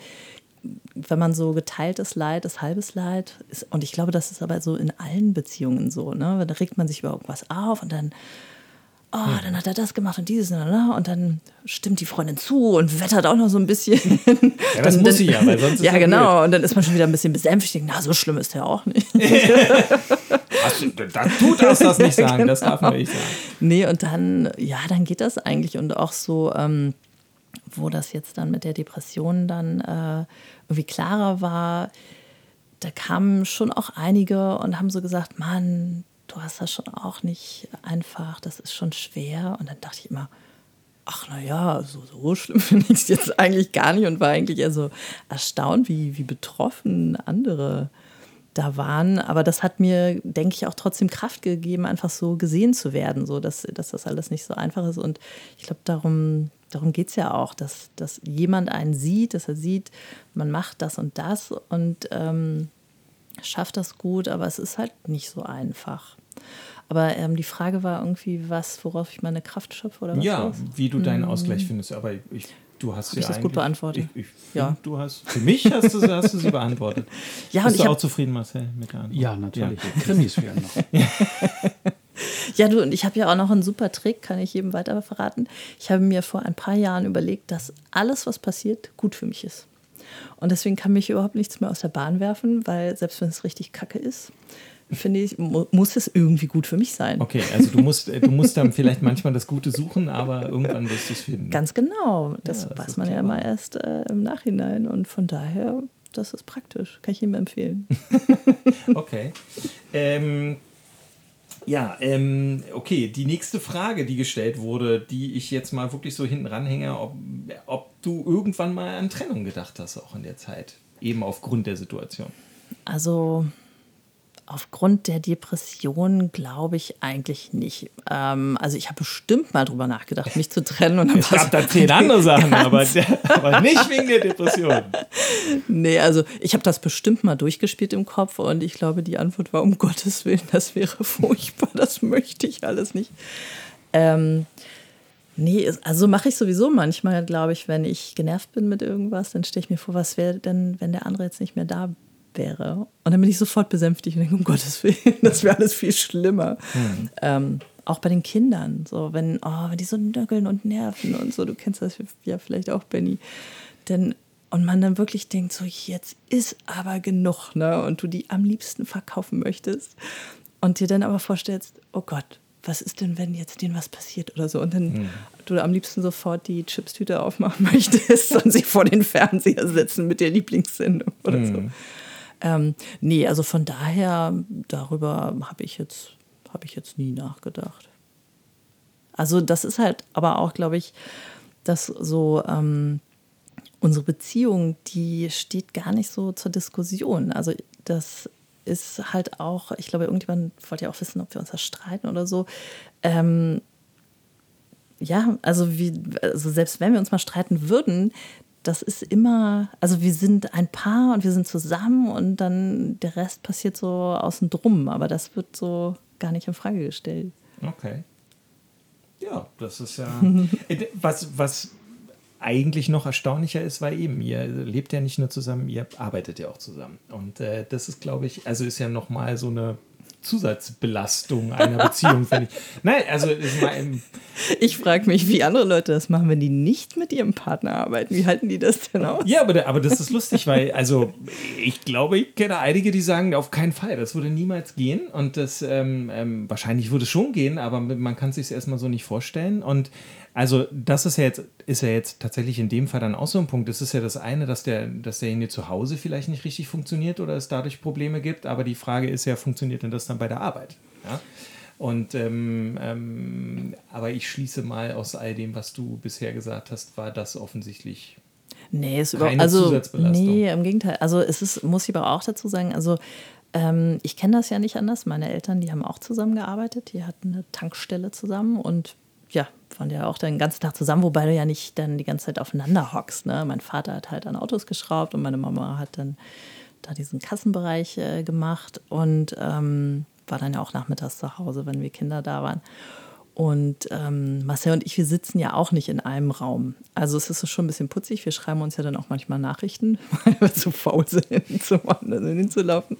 wenn man so geteiltes Leid ist halbes Leid. Ist, und ich glaube, das ist aber so in allen Beziehungen so. Ne? Da regt man sich über irgendwas auf und dann, oh, ja. dann hat er das gemacht und dieses und dann stimmt die Freundin zu und wettert auch noch so ein bisschen. Ja, das dann, muss sie ja, weil sonst Ja, genau. Blöd. Und dann ist man schon wieder ein bisschen besänftigt. Na, so schlimm ist der auch nicht. das, tut das das nicht sagen, genau. das darf man nicht sagen. Nee, und dann, ja, dann geht das eigentlich. Und auch so, ähm, wo das jetzt dann mit der Depression dann äh, irgendwie klarer war, da kamen schon auch einige und haben so gesagt, Mann, du hast das schon auch nicht einfach, das ist schon schwer. Und dann dachte ich immer, ach naja, so, so schlimm finde ich es jetzt eigentlich gar nicht und war eigentlich eher so erstaunt, wie, wie betroffen andere da waren. Aber das hat mir, denke ich, auch trotzdem Kraft gegeben, einfach so gesehen zu werden, so dass, dass das alles nicht so einfach ist. Und ich glaube, darum, darum geht es ja auch, dass, dass jemand einen sieht, dass er sieht, man macht das und das und ähm, schafft das gut, aber es ist halt nicht so einfach. Aber ähm, die Frage war irgendwie, was, worauf ich meine Kraft schöpfe oder was? Ja, was? wie du deinen mhm. Ausgleich findest. Aber ich, du hast Hab ich das gut beantwortet. Ich, ich ja. du hast, für mich hast du, hast du sie beantwortet. ja, Bist du auch zufrieden, Marcel, mit der Antwort? Ja, natürlich. Ja. Krimis fehlen noch. Ja, du, und ich habe ja auch noch einen super Trick, kann ich jedem weiter verraten. Ich habe mir vor ein paar Jahren überlegt, dass alles, was passiert, gut für mich ist. Und deswegen kann mich überhaupt nichts mehr aus der Bahn werfen, weil selbst wenn es richtig kacke ist, finde ich, muss es irgendwie gut für mich sein. Okay, also du musst, du musst dann vielleicht manchmal das Gute suchen, aber irgendwann wirst du es finden. Ganz genau. Das, ja, das weiß man ja immer erst äh, im Nachhinein. Und von daher, das ist praktisch. Kann ich ihm empfehlen. okay. Ähm, ja, ähm, okay, die nächste Frage, die gestellt wurde, die ich jetzt mal wirklich so hinten ranhänge, ob, ob du irgendwann mal an Trennung gedacht hast, auch in der Zeit, eben aufgrund der Situation. Also Aufgrund der Depression glaube ich eigentlich nicht. Ähm, also ich habe bestimmt mal drüber nachgedacht, mich zu trennen. Und es gab da zehn andere Sachen, aber, aber, nicht wegen der Depression. Nee, also ich habe das bestimmt mal durchgespielt im Kopf und ich glaube, die Antwort war, um Gottes Willen, das wäre furchtbar, das möchte ich alles nicht. Ähm, Nee, also mache ich sowieso manchmal, glaube ich, wenn ich genervt bin mit irgendwas, dann stelle ich mir vor, was wäre denn, wenn der andere jetzt nicht mehr da wäre. Und dann bin ich sofort besänftigt und denke, um Gottes Willen, das wäre alles viel schlimmer. Mhm. Ähm, auch bei den Kindern, so wenn, oh, wenn die so nöckeln und nerven und so, du kennst das ja vielleicht auch, Benny. Denn, und man dann wirklich denkt, so jetzt ist aber genug, ne? Und du die am liebsten verkaufen möchtest. Und dir dann aber vorstellst, oh Gott, was ist denn, wenn jetzt denen was passiert oder so? Und dann mhm. du am liebsten sofort die Chipstüte aufmachen möchtest und sie vor den Fernseher setzen mit der Lieblingssendung oder mhm. so. Ähm, nee, also von daher, darüber habe ich, jetzt, hab ich jetzt nie nachgedacht. Also das ist halt aber auch, glaube ich, dass so ähm, unsere Beziehung, die steht gar nicht so zur Diskussion. Also das ist halt auch, ich glaube, irgendjemand wollte ja auch wissen, ob wir uns da streiten oder so. Ähm, ja, also, wie, also selbst wenn wir uns mal streiten würden, das ist immer, also wir sind ein Paar und wir sind zusammen und dann der Rest passiert so außen drum, aber das wird so gar nicht in Frage gestellt. Okay. Ja, das ist ja. Äh, was, was eigentlich noch erstaunlicher ist, weil eben, ihr lebt ja nicht nur zusammen, ihr arbeitet ja auch zusammen. Und äh, das ist, glaube ich, also ist ja nochmal so eine Zusatzbelastung einer Beziehung, finde ich. Nein, also ich frage mich, wie andere Leute das machen, wenn die nicht mit ihrem Partner arbeiten. Wie halten die das denn aus? Ja, aber, aber das ist lustig, weil, also ich glaube, ich kenne einige, die sagen, auf keinen Fall, das würde niemals gehen. Und das ähm, ähm, wahrscheinlich würde es schon gehen, aber man kann es sich erstmal so nicht vorstellen. Und also das ist ja jetzt, ist ja jetzt tatsächlich in dem Fall dann auch so ein Punkt. Es ist ja das eine, dass der, dass derjenige zu Hause vielleicht nicht richtig funktioniert oder es dadurch Probleme gibt, aber die Frage ist ja, funktioniert denn das dann bei der Arbeit? Ja? Und ähm, ähm, aber ich schließe mal aus all dem, was du bisher gesagt hast, war das offensichtlich Nee, ist überhaupt also nee, im Gegenteil. Also es ist, muss ich aber auch dazu sagen, also ähm, ich kenne das ja nicht anders. Meine Eltern, die haben auch zusammengearbeitet, die hatten eine Tankstelle zusammen und ja, waren ja auch den ganzen Tag zusammen, wobei du ja nicht dann die ganze Zeit aufeinander hockst. Ne? Mein Vater hat halt an Autos geschraubt und meine Mama hat dann da diesen Kassenbereich äh, gemacht und ähm, war dann ja auch nachmittags zu Hause, wenn wir Kinder da waren. Und ähm, Marcel und ich, wir sitzen ja auch nicht in einem Raum. Also es ist schon ein bisschen putzig. Wir schreiben uns ja dann auch manchmal Nachrichten, weil wir zu faul sind, hinzumachen, also hinzulaufen.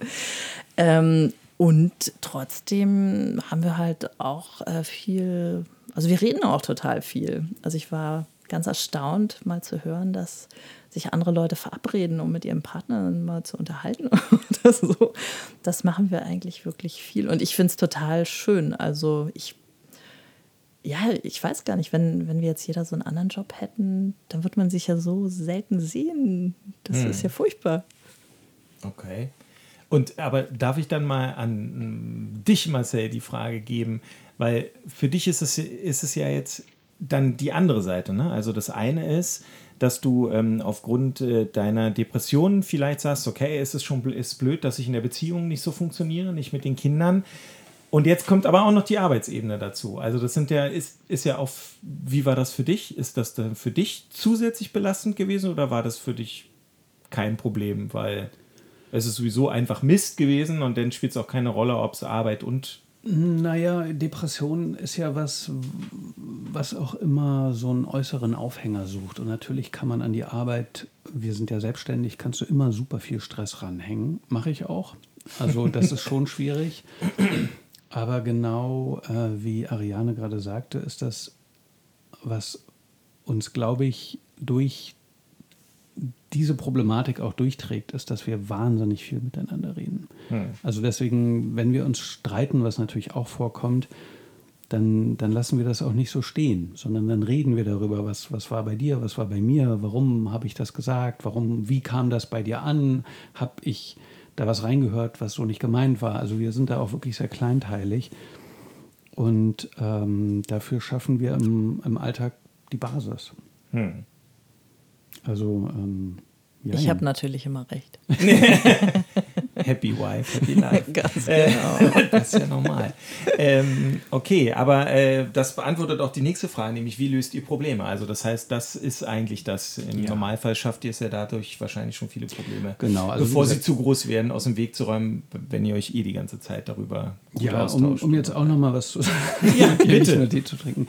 Ähm, und trotzdem haben wir halt auch äh, viel, also wir reden auch total viel. Also ich war ganz erstaunt, mal zu hören, dass sich andere Leute verabreden, um mit ihrem Partner mal zu unterhalten oder so. Das machen wir eigentlich wirklich viel. Und ich finde es total schön. Also ich, ja, ich weiß gar nicht, wenn, wenn wir jetzt jeder so einen anderen Job hätten, dann wird man sich ja so selten sehen. Das hm. ist ja furchtbar. Okay. Und aber darf ich dann mal an dich, Marcel, die Frage geben, weil für dich ist es, ist es ja jetzt dann die andere Seite. Ne? Also das eine ist, dass du ähm, aufgrund äh, deiner Depression vielleicht sagst, okay, es ist schon ist blöd, dass ich in der Beziehung nicht so funktioniere, nicht mit den Kindern. Und jetzt kommt aber auch noch die Arbeitsebene dazu. Also das sind ja, ist, ist ja auch, wie war das für dich? Ist das dann für dich zusätzlich belastend gewesen oder war das für dich kein Problem? Weil es ist sowieso einfach Mist gewesen und dann spielt es auch keine Rolle, ob es Arbeit und naja, Depression ist ja was, was auch immer so einen äußeren Aufhänger sucht. Und natürlich kann man an die Arbeit, wir sind ja selbstständig, kannst du immer super viel Stress ranhängen. Mache ich auch. Also das ist schon schwierig. Aber genau äh, wie Ariane gerade sagte, ist das, was uns, glaube ich, durch diese Problematik auch durchträgt, ist, dass wir wahnsinnig viel miteinander reden. Hm. Also deswegen, wenn wir uns streiten, was natürlich auch vorkommt, dann, dann lassen wir das auch nicht so stehen, sondern dann reden wir darüber, was, was war bei dir, was war bei mir, warum habe ich das gesagt, warum, wie kam das bei dir an, habe ich da was reingehört, was so nicht gemeint war. Also wir sind da auch wirklich sehr kleinteilig und ähm, dafür schaffen wir im, im Alltag die Basis. Hm. Also ähm, ja, ich ja. habe natürlich immer recht. happy Wife, Happy Life. Ganz genau. das ist ja normal. Ähm, okay, aber äh, das beantwortet auch die nächste Frage, nämlich wie löst ihr Probleme? Also das heißt, das ist eigentlich das. Im ja. Normalfall schafft ihr es ja dadurch wahrscheinlich schon viele Probleme. Genau. Also bevor sie zu groß werden, aus dem Weg zu räumen, wenn ihr euch eh die ganze Zeit darüber gut ja, austauscht. Um, um jetzt auch nochmal was zu sagen. ja, bitte. Tee zu trinken.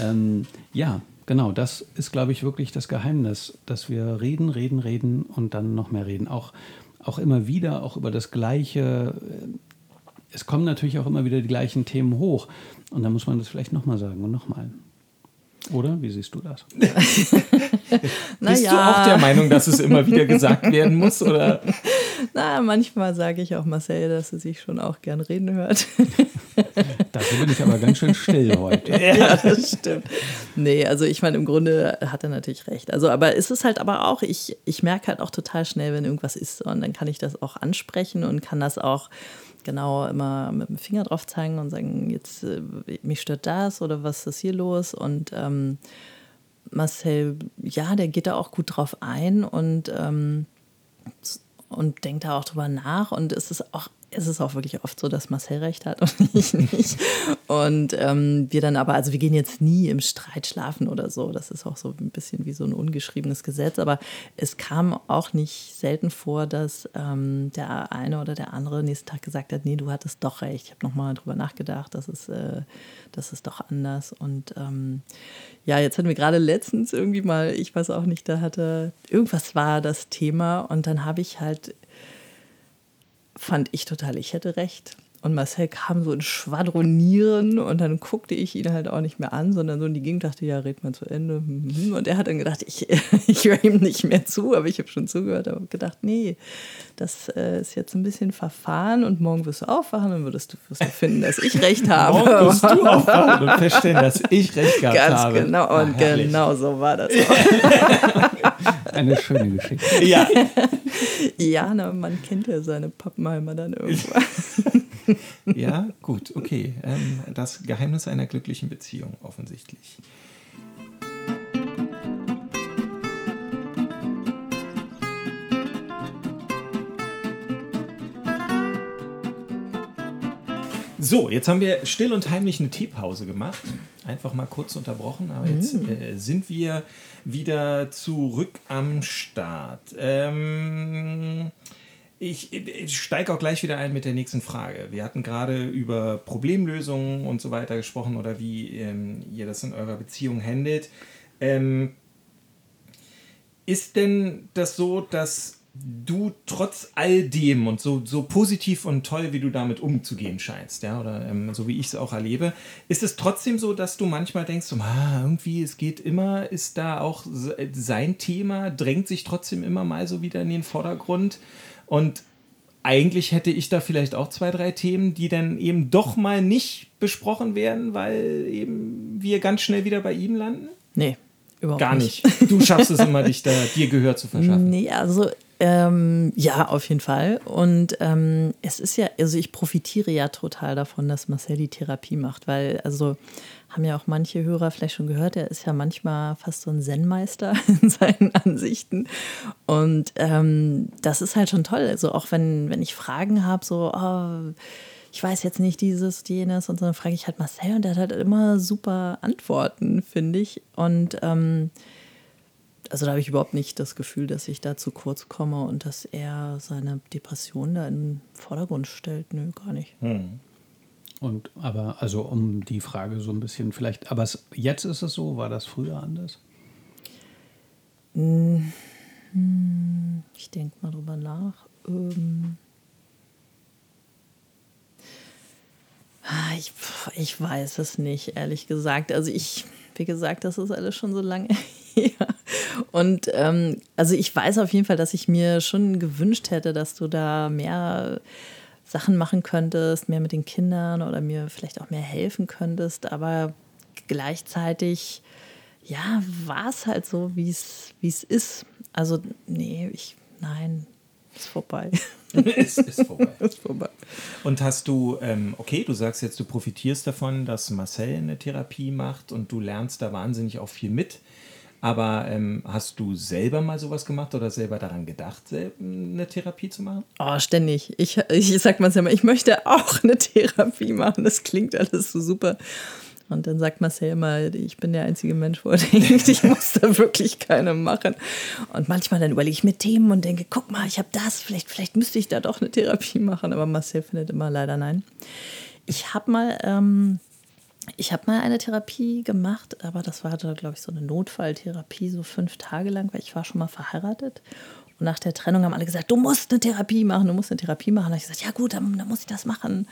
Ähm, ja, Genau, das ist, glaube ich, wirklich das Geheimnis, dass wir reden, reden, reden und dann noch mehr reden. Auch, auch immer wieder, auch über das Gleiche. Es kommen natürlich auch immer wieder die gleichen Themen hoch. Und da muss man das vielleicht nochmal sagen und nochmal. Oder? Wie siehst du das? Bist ja. du auch der Meinung, dass es immer wieder gesagt werden muss? Oder? Na, manchmal sage ich auch Marcel, dass er sich schon auch gern reden hört. Dafür bin ich aber ganz schön still heute. ja, das stimmt. Nee, also ich meine, im Grunde hat er natürlich recht. Also, aber ist es halt aber auch, ich, ich merke halt auch total schnell, wenn irgendwas ist. Und dann kann ich das auch ansprechen und kann das auch genau immer mit dem Finger drauf zeigen und sagen, jetzt äh, mich stört das oder was ist hier los? Und ähm, Marcel, ja, der geht da auch gut drauf ein und, ähm, und denkt da auch drüber nach. Und es ist auch ist es auch wirklich oft so, dass Marcel recht hat und ich nicht. Und ähm, wir dann aber, also wir gehen jetzt nie im Streit schlafen oder so. Das ist auch so ein bisschen wie so ein ungeschriebenes Gesetz. Aber es kam auch nicht selten vor, dass ähm, der eine oder der andere nächsten Tag gesagt hat, nee, du hattest doch recht. Ich habe nochmal drüber nachgedacht, das ist, äh, das ist doch anders. Und ähm, ja, jetzt hatten wir gerade letztens irgendwie mal, ich weiß auch nicht, da hatte, irgendwas war das Thema und dann habe ich halt fand ich total, ich hätte recht. Und Marcel kam so in Schwadronieren und dann guckte ich ihn halt auch nicht mehr an, sondern so in die Gegend dachte, ja, red mal zu Ende. Mhm. Und er hat dann gedacht, ich, ich höre ihm nicht mehr zu, aber ich habe schon zugehört, aber gedacht, nee, das äh, ist jetzt ein bisschen verfahren und morgen wirst du aufwachen und würdest du, wirst du finden, dass ich recht habe. morgen wirst du aufwachen und feststellen, dass ich recht gehabt Ganz habe. genau, und herrlich. genau so war das auch. Eine schöne Geschichte. Ja, ja, na, man kennt ja seine Pappenheimer dann irgendwann. ja, gut, okay. Ähm, das Geheimnis einer glücklichen Beziehung offensichtlich. So, jetzt haben wir still und heimlich eine Teepause gemacht. Einfach mal kurz unterbrochen, aber jetzt äh, sind wir wieder zurück am Start. Ähm, ich, ich steige auch gleich wieder ein mit der nächsten Frage. Wir hatten gerade über Problemlösungen und so weiter gesprochen oder wie ähm, ihr das in eurer Beziehung handelt. Ähm, ist denn das so, dass du trotz all dem und so, so positiv und toll, wie du damit umzugehen scheinst, ja, oder ähm, so wie ich es auch erlebe, ist es trotzdem so, dass du manchmal denkst, ah, irgendwie, es geht immer, ist da auch se- sein Thema, drängt sich trotzdem immer mal so wieder in den Vordergrund und eigentlich hätte ich da vielleicht auch zwei, drei Themen, die dann eben doch mal nicht besprochen werden, weil eben wir ganz schnell wieder bei ihm landen? Nee, überhaupt Gar nicht. Du schaffst es immer, dich da, dir Gehör zu verschaffen. Nee, also ähm, ja, auf jeden Fall. Und ähm, es ist ja, also ich profitiere ja total davon, dass Marcel die Therapie macht, weil, also haben ja auch manche Hörer vielleicht schon gehört, er ist ja manchmal fast so ein Zen-Meister in seinen Ansichten. Und ähm, das ist halt schon toll. Also auch wenn, wenn ich Fragen habe, so, oh, ich weiß jetzt nicht dieses, jenes und so, dann frage ich halt Marcel und der hat halt immer super Antworten, finde ich. Und ähm, also da habe ich überhaupt nicht das Gefühl, dass ich da zu kurz komme und dass er seine Depression da in den Vordergrund stellt. Nö, gar nicht. Und aber, also um die Frage so ein bisschen vielleicht, aber es, jetzt ist es so, war das früher anders? Ich denke mal drüber nach. Ähm Ah, ich, ich weiß es nicht, ehrlich gesagt. Also ich, wie gesagt, das ist alles schon so lange Und ähm, also ich weiß auf jeden Fall, dass ich mir schon gewünscht hätte, dass du da mehr Sachen machen könntest, mehr mit den Kindern oder mir vielleicht auch mehr helfen könntest. Aber gleichzeitig, ja, war es halt so, wie es ist. Also nee, ich, nein, ist vorbei. es ist vorbei. ist vorbei. Und hast du, ähm, okay, du sagst jetzt, du profitierst davon, dass Marcel eine Therapie macht und du lernst da wahnsinnig auch viel mit. Aber ähm, hast du selber mal sowas gemacht oder selber daran gedacht, eine Therapie zu machen? Oh, ständig. Ich, ich sag mal immer, ich möchte auch eine Therapie machen. Das klingt alles so super. Und dann sagt Marcel immer, ich bin der einzige Mensch, wo er denkt, ich muss da wirklich keine machen. Und manchmal dann überlege ich mir Themen und denke, guck mal, ich habe das, vielleicht, vielleicht müsste ich da doch eine Therapie machen. Aber Marcel findet immer leider nein. Ich habe mal, ähm, ich habe mal eine Therapie gemacht, aber das war, glaube ich, so eine Notfalltherapie, so fünf Tage lang, weil ich war schon mal verheiratet. Und nach der Trennung haben alle gesagt, du musst eine Therapie machen, du musst eine Therapie machen. Da habe ich gesagt, ja gut, dann, dann muss ich das machen.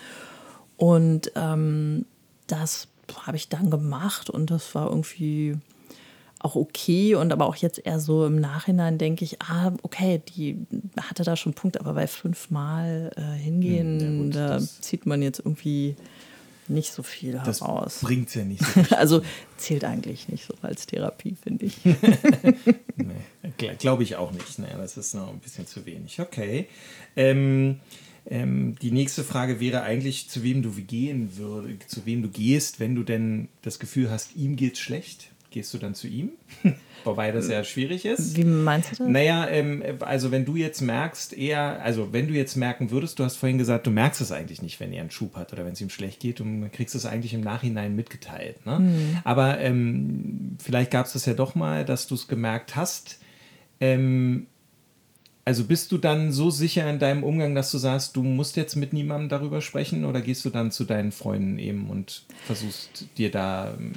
Und ähm, das habe ich dann gemacht und das war irgendwie auch okay und aber auch jetzt eher so im Nachhinein denke ich, ah, okay, die hatte da schon einen Punkt, aber bei fünfmal äh, hingehen, Hm, ja gut, da zieht man jetzt irgendwie nicht so viel Das heraus. bringt ja nicht so. Also zählt eigentlich nicht so als Therapie, finde ich. nee, Glaube ich auch nicht. Naja, das ist noch ein bisschen zu wenig. Okay. Ähm, ähm, die nächste Frage wäre eigentlich, zu wem du gehen würdest, zu wem du gehst, wenn du denn das Gefühl hast, ihm geht's schlecht. Gehst du dann zu ihm? Wobei das ja schwierig ist. Wie meinst du das? Naja, ähm, also wenn du jetzt merkst, eher, also wenn du jetzt merken würdest, du hast vorhin gesagt, du merkst es eigentlich nicht, wenn er einen Schub hat oder wenn es ihm schlecht geht und kriegst es eigentlich im Nachhinein mitgeteilt. Ne? Mhm. Aber ähm, vielleicht gab es das ja doch mal, dass du es gemerkt hast. Ähm, also bist du dann so sicher in deinem Umgang, dass du sagst, du musst jetzt mit niemandem darüber sprechen oder gehst du dann zu deinen Freunden eben und versuchst dir da ähm,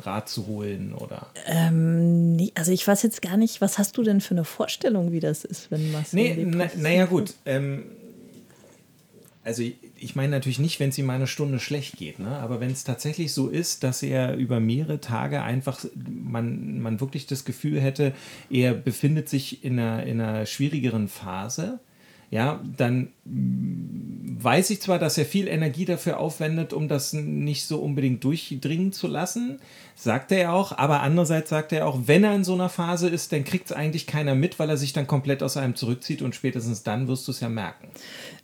Rat zu holen oder? Ähm, nee, also ich weiß jetzt gar nicht, was hast du denn für eine Vorstellung, wie das ist, wenn was Nee, na, naja, gut. Ähm, also ich meine natürlich nicht, wenn es ihm eine Stunde schlecht geht, ne? aber wenn es tatsächlich so ist, dass er über mehrere Tage einfach, man, man wirklich das Gefühl hätte, er befindet sich in einer, in einer schwierigeren Phase, ja, dann weiß ich zwar, dass er viel Energie dafür aufwendet, um das nicht so unbedingt durchdringen zu lassen, sagt er auch, aber andererseits sagt er auch, wenn er in so einer Phase ist, dann kriegt es eigentlich keiner mit, weil er sich dann komplett aus einem zurückzieht und spätestens dann wirst du es ja merken.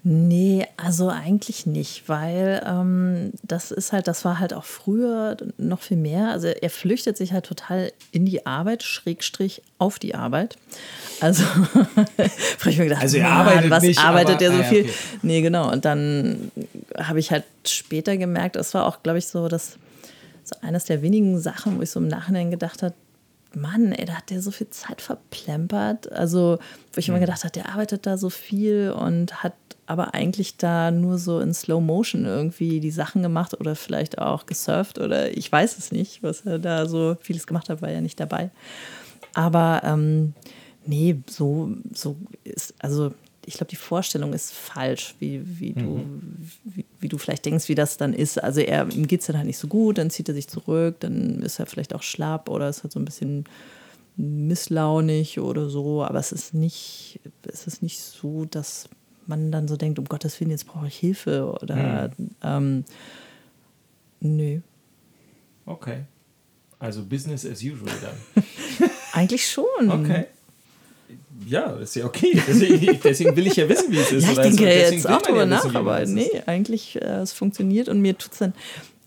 Nee, also eigentlich nicht, weil ähm, das ist halt, das war halt auch früher noch viel mehr. Also er flüchtet sich halt total in die Arbeit, Schrägstrich auf die Arbeit. Also, ich mir gedacht, also er arbeitet was nicht, arbeitet aber, er so ah, viel? okay. Nee, genau. Und dann habe ich halt später gemerkt, das war auch, glaube ich, so, dass so eines der wenigen Sachen, wo ich so im Nachhinein gedacht habe, Mann, ey, da hat der so viel Zeit verplempert. Also, wo ich immer gedacht habe, der arbeitet da so viel und hat aber eigentlich da nur so in Slow Motion irgendwie die Sachen gemacht oder vielleicht auch gesurft oder ich weiß es nicht, was er da so vieles gemacht hat, war ja nicht dabei. Aber ähm, nee, so, so ist, also ich glaube, die Vorstellung ist falsch, wie, wie, mhm. du, wie, wie, du vielleicht denkst, wie das dann ist. Also er, ihm geht es dann halt nicht so gut, dann zieht er sich zurück, dann ist er vielleicht auch schlapp oder ist halt so ein bisschen misslaunig oder so. Aber es ist nicht, es ist nicht so, dass man dann so denkt, um Gottes Willen, jetzt brauche ich Hilfe oder mhm. ähm, nö. Okay. Also Business as usual dann. Eigentlich schon. Okay. Ja, ist ja okay. Deswegen, deswegen, will ich ja wissen, wie es ist. Ja, ich denke also, jetzt auch drüber ja nach, aber nee, eigentlich äh, es funktioniert und mir tut es dann,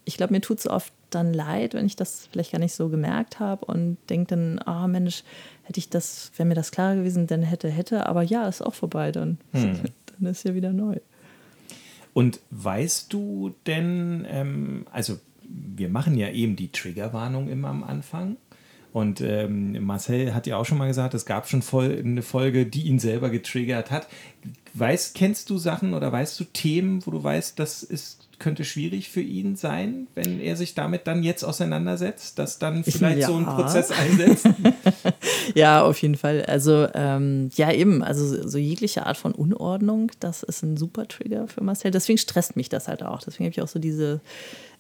ich glaube, mir tut es oft dann leid, wenn ich das vielleicht gar nicht so gemerkt habe und denke dann, ah oh, Mensch, hätte ich das, wäre mir das klar gewesen, dann hätte, hätte, aber ja, ist auch vorbei dann. Hm. dann ist ja wieder neu. Und weißt du denn, ähm, also wir machen ja eben die Triggerwarnung immer am Anfang. Und ähm, Marcel hat ja auch schon mal gesagt, es gab schon voll eine Folge, die ihn selber getriggert hat. Weißt, kennst du Sachen oder weißt du Themen, wo du weißt, das ist, könnte schwierig für ihn sein, wenn er sich damit dann jetzt auseinandersetzt, dass dann vielleicht ja. so ein Prozess einsetzt? ja, auf jeden Fall. Also ähm, ja, eben, also so jegliche Art von Unordnung, das ist ein super Trigger für Marcel. Deswegen stresst mich das halt auch. Deswegen habe ich auch so diese,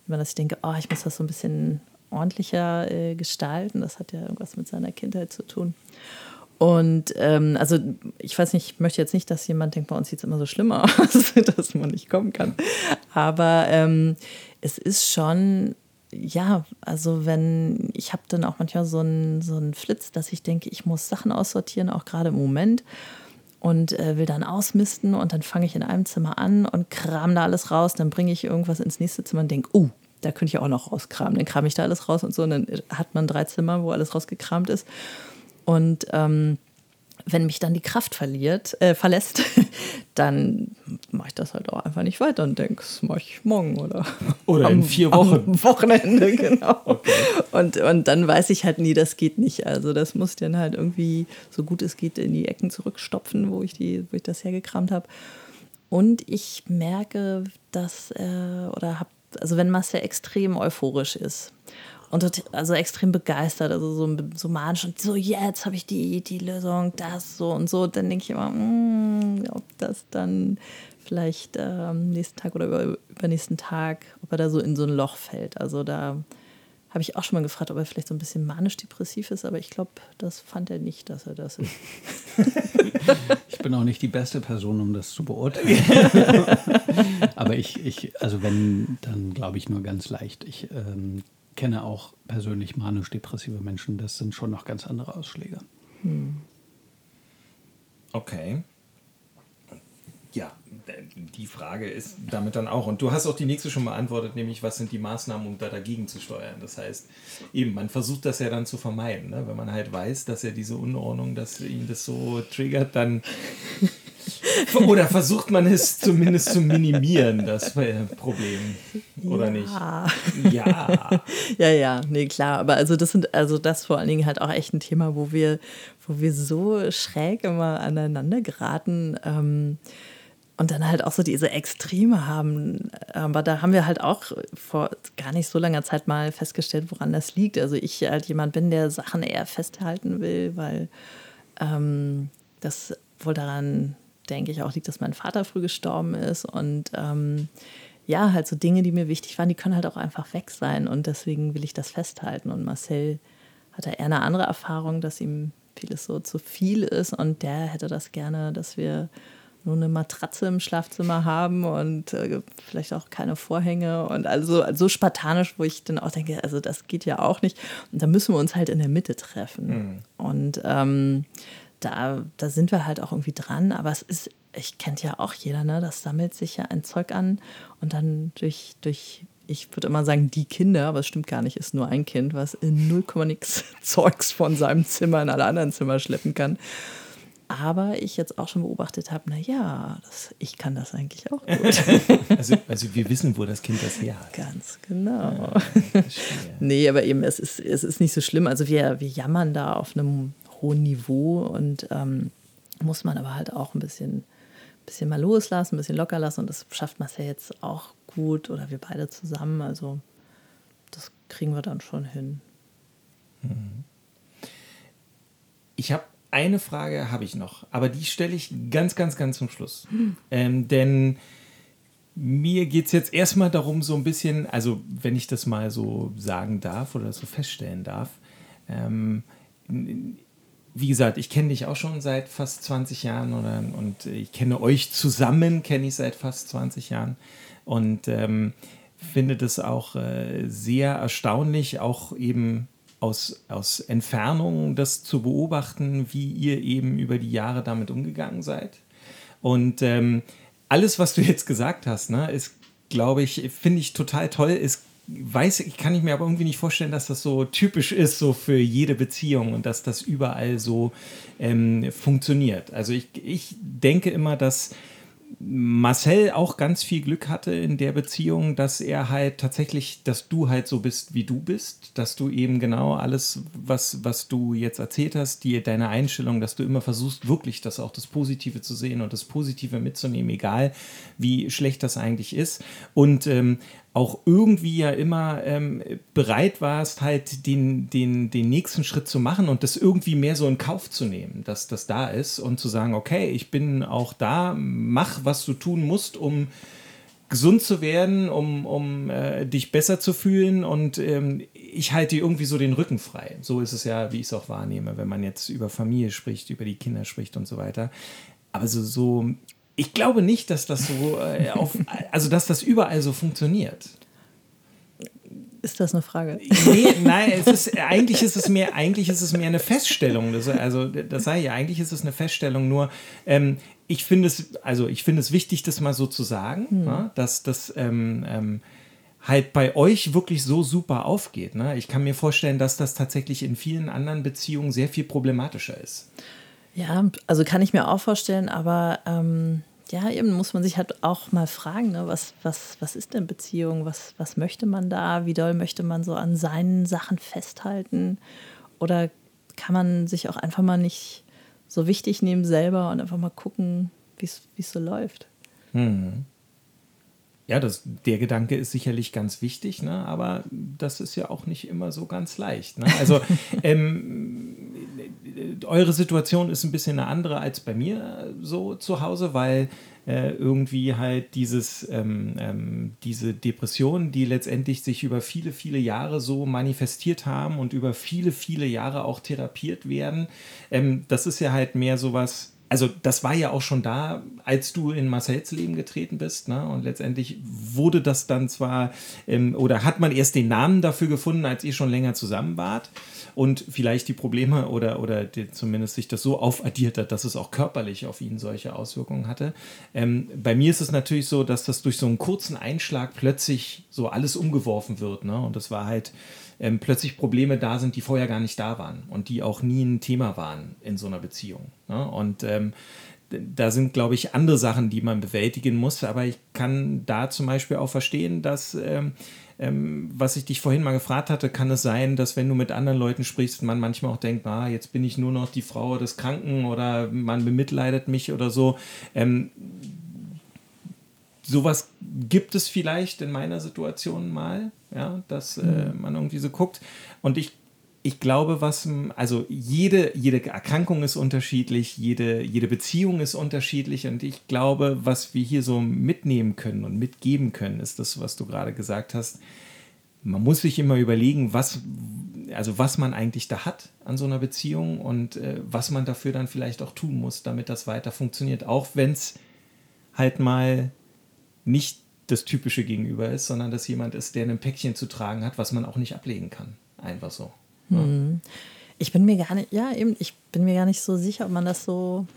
immer, dass ich denke, oh, ich muss das so ein bisschen ordentlicher äh, gestalten. Das hat ja irgendwas mit seiner Kindheit zu tun. Und ähm, also ich weiß nicht, ich möchte jetzt nicht, dass jemand denkt, bei uns sieht es immer so schlimm aus, dass man nicht kommen kann. Aber ähm, es ist schon, ja, also wenn, ich habe dann auch manchmal so einen so einen Flitz, dass ich denke, ich muss Sachen aussortieren, auch gerade im Moment. Und äh, will dann ausmisten und dann fange ich in einem Zimmer an und kram da alles raus. Dann bringe ich irgendwas ins nächste Zimmer und denke, oh, da könnte ich auch noch rauskramen. Dann kram ich da alles raus und so. Und dann hat man drei Zimmer, wo alles rausgekramt ist. Und ähm, wenn mich dann die Kraft verliert, äh, verlässt, dann mache ich das halt auch einfach nicht weiter und denke, das mache ich morgen oder, oder am, in vier Wochen. Am Wochenende, genau. Okay. Und, und dann weiß ich halt nie, das geht nicht. Also das muss ich dann halt irgendwie, so gut es geht, in die Ecken zurückstopfen, wo ich, die, wo ich das hergekramt habe. Und ich merke, dass, äh, oder habe also wenn Marcel extrem euphorisch ist und also extrem begeistert, also so, so manisch und so, jetzt habe ich die, die Lösung, das, so und so, dann denke ich immer, mh, ob das dann vielleicht am nächsten Tag oder über, übernächsten Tag, ob er da so in so ein Loch fällt. Also da habe ich auch schon mal gefragt, ob er vielleicht so ein bisschen manisch-depressiv ist, aber ich glaube, das fand er nicht, dass er das ist. ich bin auch nicht die beste Person, um das zu beurteilen. aber ich, ich, also wenn, dann glaube ich nur ganz leicht. Ich ähm, kenne auch persönlich manisch-depressive Menschen, das sind schon noch ganz andere Ausschläge. Hm. Okay. Ja, die Frage ist damit dann auch. Und du hast auch die nächste schon beantwortet, nämlich was sind die Maßnahmen, um da dagegen zu steuern. Das heißt, eben, man versucht das ja dann zu vermeiden. Ne? Wenn man halt weiß, dass er diese Unordnung, dass ihn das so triggert, dann. Oder versucht man es zumindest zu minimieren, das Problem. Oder ja. nicht? Ja. ja, ja, nee, klar. Aber also das sind, also das vor allen Dingen halt auch echt ein Thema, wo wir, wo wir so schräg immer aneinander geraten. Ähm, und dann halt auch so diese Extreme haben. Aber da haben wir halt auch vor gar nicht so langer Zeit mal festgestellt, woran das liegt. Also ich halt jemand bin, der Sachen eher festhalten will, weil ähm, das wohl daran denke ich, auch liegt, dass mein Vater früh gestorben ist und ähm, ja, halt so Dinge, die mir wichtig waren, die können halt auch einfach weg sein und deswegen will ich das festhalten. Und Marcel hat da eher eine andere Erfahrung, dass ihm vieles so zu viel ist und der hätte das gerne, dass wir nur eine Matratze im Schlafzimmer haben und äh, vielleicht auch keine Vorhänge und also so spartanisch, wo ich dann auch denke, also das geht ja auch nicht. Und da müssen wir uns halt in der Mitte treffen. Mhm. Und ähm, da, da sind wir halt auch irgendwie dran, aber es ist, ich kennt ja auch jeder, ne? Das sammelt sich ja ein Zeug an und dann durch, durch ich würde immer sagen, die Kinder, aber es stimmt gar nicht, ist nur ein Kind, was in 0, nix Zeugs von seinem Zimmer in alle anderen Zimmer schleppen kann. Aber ich jetzt auch schon beobachtet habe, naja, ich kann das eigentlich auch gut. also, also wir wissen, wo das Kind das her hat. Ganz genau. Ja, nee, aber eben, es ist, es ist nicht so schlimm. Also wir, wir jammern da auf einem hohen Niveau und ähm, muss man aber halt auch ein bisschen, bisschen mal loslassen, ein bisschen locker lassen. Und das schafft Marcel jetzt auch gut oder wir beide zusammen. Also das kriegen wir dann schon hin. Mhm. Ich habe eine Frage habe ich noch, aber die stelle ich ganz, ganz, ganz zum Schluss. Hm. Ähm, denn mir geht es jetzt erstmal darum, so ein bisschen, also wenn ich das mal so sagen darf oder so feststellen darf, ähm, wie gesagt, ich kenne dich auch schon seit fast 20 Jahren oder, und ich kenne euch zusammen, kenne ich seit fast 20 Jahren und ähm, finde das auch äh, sehr erstaunlich, auch eben aus, aus Entfernung das zu beobachten, wie ihr eben über die Jahre damit umgegangen seid. Und ähm, alles, was du jetzt gesagt hast, ne, ist, glaube ich, finde ich total toll. Ist, weiß, ich kann ich mir aber irgendwie nicht vorstellen, dass das so typisch ist, so für jede Beziehung und dass das überall so ähm, funktioniert. Also ich, ich denke immer, dass Marcel auch ganz viel Glück hatte in der Beziehung, dass er halt tatsächlich, dass du halt so bist, wie du bist, dass du eben genau alles, was, was du jetzt erzählt hast, die, deine Einstellung, dass du immer versuchst, wirklich das auch das Positive zu sehen und das Positive mitzunehmen, egal wie schlecht das eigentlich ist. Und ähm, auch irgendwie ja immer ähm, bereit warst, halt den, den, den nächsten Schritt zu machen und das irgendwie mehr so in Kauf zu nehmen, dass das da ist und zu sagen, okay, ich bin auch da, mach, was du tun musst, um gesund zu werden, um, um äh, dich besser zu fühlen und ähm, ich halte dir irgendwie so den Rücken frei. So ist es ja, wie ich es auch wahrnehme, wenn man jetzt über Familie spricht, über die Kinder spricht und so weiter. Aber so, so ich glaube nicht, dass das so äh, auf, also dass das überall so funktioniert. Ist das eine Frage? Nee, nein, es ist, eigentlich ist es mehr, eigentlich ist es mehr eine Feststellung. Das, also, das sei ja, eigentlich ist es eine Feststellung, nur ähm, ich finde es, also ich finde es wichtig, das mal so zu sagen, hm. ne, dass das ähm, ähm, halt bei euch wirklich so super aufgeht. Ne? Ich kann mir vorstellen, dass das tatsächlich in vielen anderen Beziehungen sehr viel problematischer ist. Ja, also kann ich mir auch vorstellen, aber ähm, ja, eben muss man sich halt auch mal fragen, ne, was, was, was ist denn Beziehung? Was, was möchte man da? Wie doll möchte man so an seinen Sachen festhalten? Oder kann man sich auch einfach mal nicht so wichtig nehmen selber und einfach mal gucken, wie es so läuft? Hm. Ja, das, der Gedanke ist sicherlich ganz wichtig, ne? aber das ist ja auch nicht immer so ganz leicht. Ne? Also ähm, eure Situation ist ein bisschen eine andere als bei mir so zu Hause, weil äh, irgendwie halt dieses, ähm, ähm, diese Depressionen, die letztendlich sich über viele, viele Jahre so manifestiert haben und über viele, viele Jahre auch therapiert werden, ähm, das ist ja halt mehr sowas, also das war ja auch schon da, als du in Marcells Leben getreten bist. Ne? Und letztendlich wurde das dann zwar, ähm, oder hat man erst den Namen dafür gefunden, als ihr schon länger zusammen wart. Und vielleicht die Probleme oder, oder die, zumindest sich das so aufaddiert hat, dass es auch körperlich auf ihn solche Auswirkungen hatte. Ähm, bei mir ist es natürlich so, dass das durch so einen kurzen Einschlag plötzlich so alles umgeworfen wird. Ne? Und das war halt ähm, plötzlich Probleme da sind, die vorher gar nicht da waren und die auch nie ein Thema waren in so einer Beziehung. Ne? Und ähm, da sind, glaube ich, andere Sachen, die man bewältigen muss. Aber ich kann da zum Beispiel auch verstehen, dass, ähm, ähm, was ich dich vorhin mal gefragt hatte, kann es sein, dass wenn du mit anderen Leuten sprichst, man manchmal auch denkt, ah, jetzt bin ich nur noch die Frau des Kranken oder man bemitleidet mich oder so. Ähm, sowas gibt es vielleicht in meiner Situation mal, ja, dass äh, mhm. man irgendwie so guckt. Und ich ich glaube, was, also jede, jede Erkrankung ist unterschiedlich, jede, jede Beziehung ist unterschiedlich und ich glaube, was wir hier so mitnehmen können und mitgeben können, ist das, was du gerade gesagt hast. Man muss sich immer überlegen, was, also was man eigentlich da hat an so einer Beziehung und äh, was man dafür dann vielleicht auch tun muss, damit das weiter funktioniert. Auch wenn es halt mal nicht das Typische gegenüber ist, sondern dass jemand ist, der ein Päckchen zu tragen hat, was man auch nicht ablegen kann. Einfach so. Hm. Ich bin mir gar nicht, ja, eben, ich bin mir gar nicht so sicher, ob man das so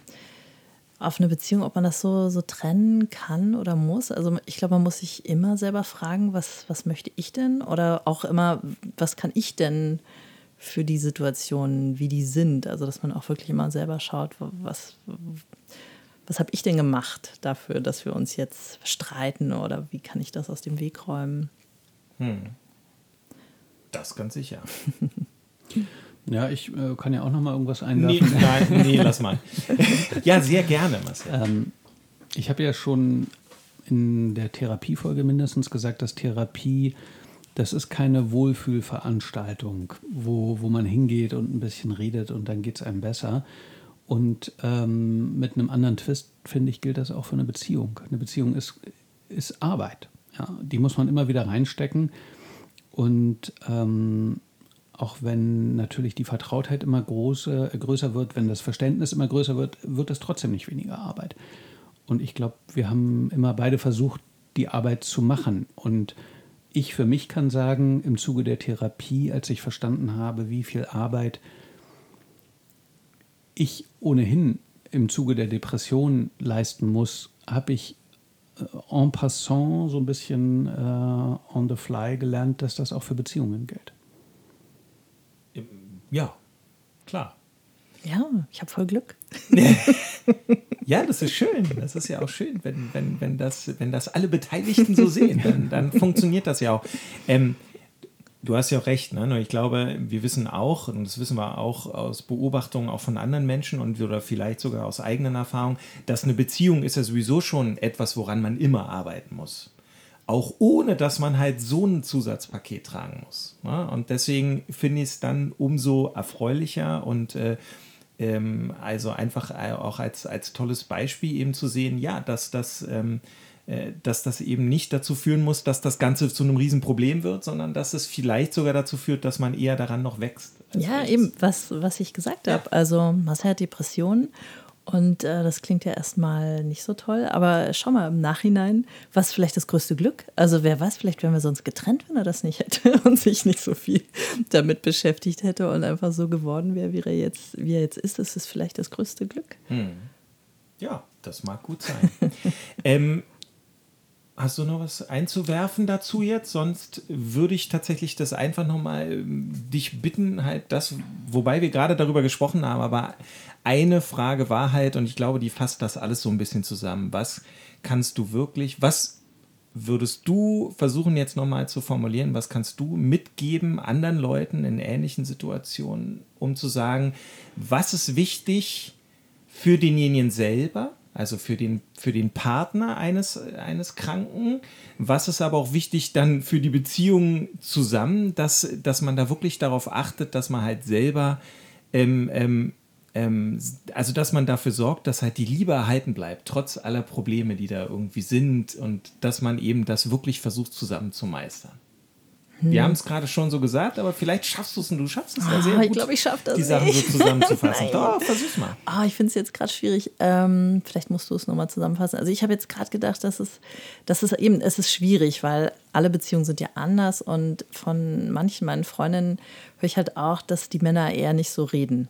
auf eine Beziehung, ob man das so, so trennen kann oder muss. Also ich glaube, man muss sich immer selber fragen, was, was möchte ich denn? Oder auch immer, was kann ich denn für die Situationen, wie die sind? Also dass man auch wirklich immer selber schaut, was, was habe ich denn gemacht dafür, dass wir uns jetzt streiten oder wie kann ich das aus dem Weg räumen? Hm. Das ganz sicher. Ja, ich äh, kann ja auch noch mal irgendwas einwerfen. Nee, nein, nee, lass mal. ja, sehr gerne, Marcel. Ähm, ich habe ja schon in der Therapiefolge mindestens gesagt, dass Therapie, das ist keine Wohlfühlveranstaltung, wo, wo man hingeht und ein bisschen redet und dann geht es einem besser. Und ähm, mit einem anderen Twist, finde ich, gilt das auch für eine Beziehung. Eine Beziehung ist, ist Arbeit. Ja? Die muss man immer wieder reinstecken. Und ähm, auch wenn natürlich die Vertrautheit immer große, äh, größer wird, wenn das Verständnis immer größer wird, wird es trotzdem nicht weniger Arbeit. Und ich glaube, wir haben immer beide versucht, die Arbeit zu machen. Und ich für mich kann sagen, im Zuge der Therapie, als ich verstanden habe, wie viel Arbeit ich ohnehin im Zuge der Depression leisten muss, habe ich äh, en passant so ein bisschen äh, on the fly gelernt, dass das auch für Beziehungen gilt. Ja, klar. Ja, ich habe voll Glück. ja, das ist schön. Das ist ja auch schön, wenn, wenn, wenn, das, wenn das alle Beteiligten so sehen. Dann, dann funktioniert das ja auch. Ähm, du hast ja auch recht. Ne? Ich glaube, wir wissen auch, und das wissen wir auch aus Beobachtungen auch von anderen Menschen und oder vielleicht sogar aus eigenen Erfahrungen, dass eine Beziehung ist ja sowieso schon etwas, woran man immer arbeiten muss auch ohne dass man halt so ein Zusatzpaket tragen muss. Ne? Und deswegen finde ich es dann umso erfreulicher und äh, ähm, also einfach äh, auch als, als tolles Beispiel eben zu sehen, ja, dass das, ähm, äh, dass das eben nicht dazu führen muss, dass das Ganze zu einem Riesenproblem wird, sondern dass es vielleicht sogar dazu führt, dass man eher daran noch wächst. Ja, eben, was, was ich gesagt ja. habe. Also Marcel hat Depressionen und äh, das klingt ja erstmal nicht so toll, aber schau mal im Nachhinein, was vielleicht das größte Glück? Also wer weiß, vielleicht wären wir sonst getrennt, wenn er das nicht hätte und sich nicht so viel damit beschäftigt hätte und einfach so geworden wäre, wie er jetzt, wie er jetzt ist. Das ist vielleicht das größte Glück. Hm. Ja, das mag gut sein. ähm, Hast du noch was einzuwerfen dazu jetzt? Sonst würde ich tatsächlich das einfach nochmal ähm, dich bitten, halt das, wobei wir gerade darüber gesprochen haben, aber eine Frage war halt, und ich glaube, die fasst das alles so ein bisschen zusammen. Was kannst du wirklich, was würdest du versuchen jetzt nochmal zu formulieren, was kannst du mitgeben anderen Leuten in ähnlichen Situationen, um zu sagen, was ist wichtig für denjenigen selber, also für den, für den Partner eines, eines Kranken, was ist aber auch wichtig dann für die Beziehung zusammen, dass, dass man da wirklich darauf achtet, dass man halt selber ähm, ähm, ähm, also dass man dafür sorgt, dass halt die Liebe erhalten bleibt, trotz aller Probleme, die da irgendwie sind und dass man eben das wirklich versucht zusammen zu meistern. Hm. Wir haben es gerade schon so gesagt, aber vielleicht schaffst du es und du schaffst es ja sehr oh. Ich glaube, ich schaffe das. Die Sachen so zusammenzufassen. Doch, versuch's mal. Oh, ich finde es jetzt gerade schwierig. Ähm, vielleicht musst du es nochmal zusammenfassen. Also ich habe jetzt gerade gedacht, dass es, dass es eben, es ist schwierig, weil alle Beziehungen sind ja anders und von manchen meinen Freundinnen höre ich halt auch, dass die Männer eher nicht so reden.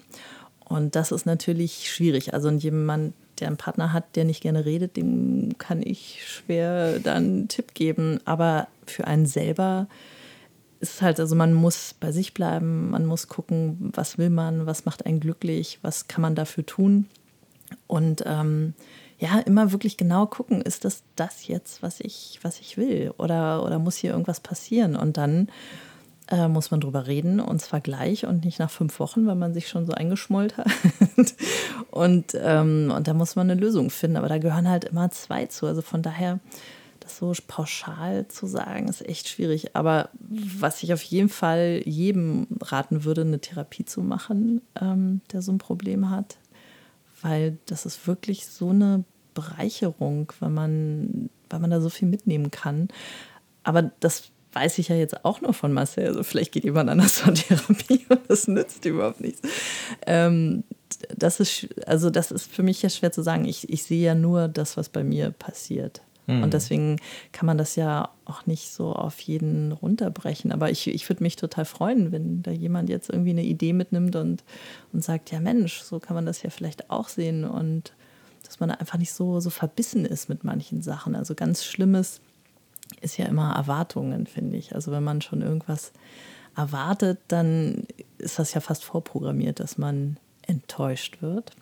Und das ist natürlich schwierig. Also jemand, der einen Partner hat, der nicht gerne redet, dem kann ich schwer dann einen Tipp geben. Aber für einen selber ist halt, also man muss bei sich bleiben, man muss gucken, was will man, was macht einen glücklich, was kann man dafür tun. Und ähm, ja, immer wirklich genau gucken, ist das das jetzt, was ich, was ich will? Oder, oder muss hier irgendwas passieren? Und dann äh, muss man drüber reden und zwar gleich und nicht nach fünf Wochen, weil man sich schon so eingeschmollt hat. und, ähm, und da muss man eine Lösung finden, aber da gehören halt immer zwei zu. Also von daher, so pauschal zu sagen, ist echt schwierig. Aber was ich auf jeden Fall jedem raten würde, eine Therapie zu machen, ähm, der so ein Problem hat, weil das ist wirklich so eine Bereicherung, weil man, weil man da so viel mitnehmen kann. Aber das weiß ich ja jetzt auch nur von Marcel. Also vielleicht geht jemand anders zur Therapie und das nützt überhaupt nichts. Ähm, das ist, also das ist für mich ja schwer zu sagen. Ich, ich sehe ja nur das, was bei mir passiert. Mhm. Und deswegen kann man das ja auch nicht so auf jeden runterbrechen. Aber ich, ich würde mich total freuen, wenn da jemand jetzt irgendwie eine Idee mitnimmt und, und sagt, ja Mensch, so kann man das ja vielleicht auch sehen. Und dass man einfach nicht so, so verbissen ist mit manchen Sachen. Also ganz Schlimmes ist ja immer Erwartungen, finde ich. Also wenn man schon irgendwas erwartet, dann ist das ja fast vorprogrammiert, dass man enttäuscht wird.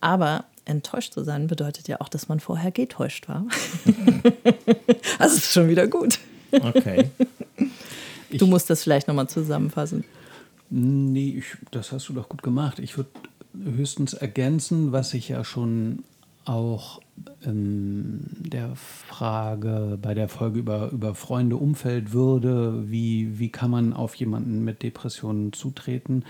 Aber enttäuscht zu sein bedeutet ja auch, dass man vorher getäuscht war. also ist schon wieder gut. Okay. Du musst das vielleicht nochmal zusammenfassen. Nee, ich, das hast du doch gut gemacht. Ich würde höchstens ergänzen, was ich ja schon auch in der Frage bei der Folge über, über Freunde, Umfeld, Würde, wie, wie kann man auf jemanden mit Depressionen zutreten,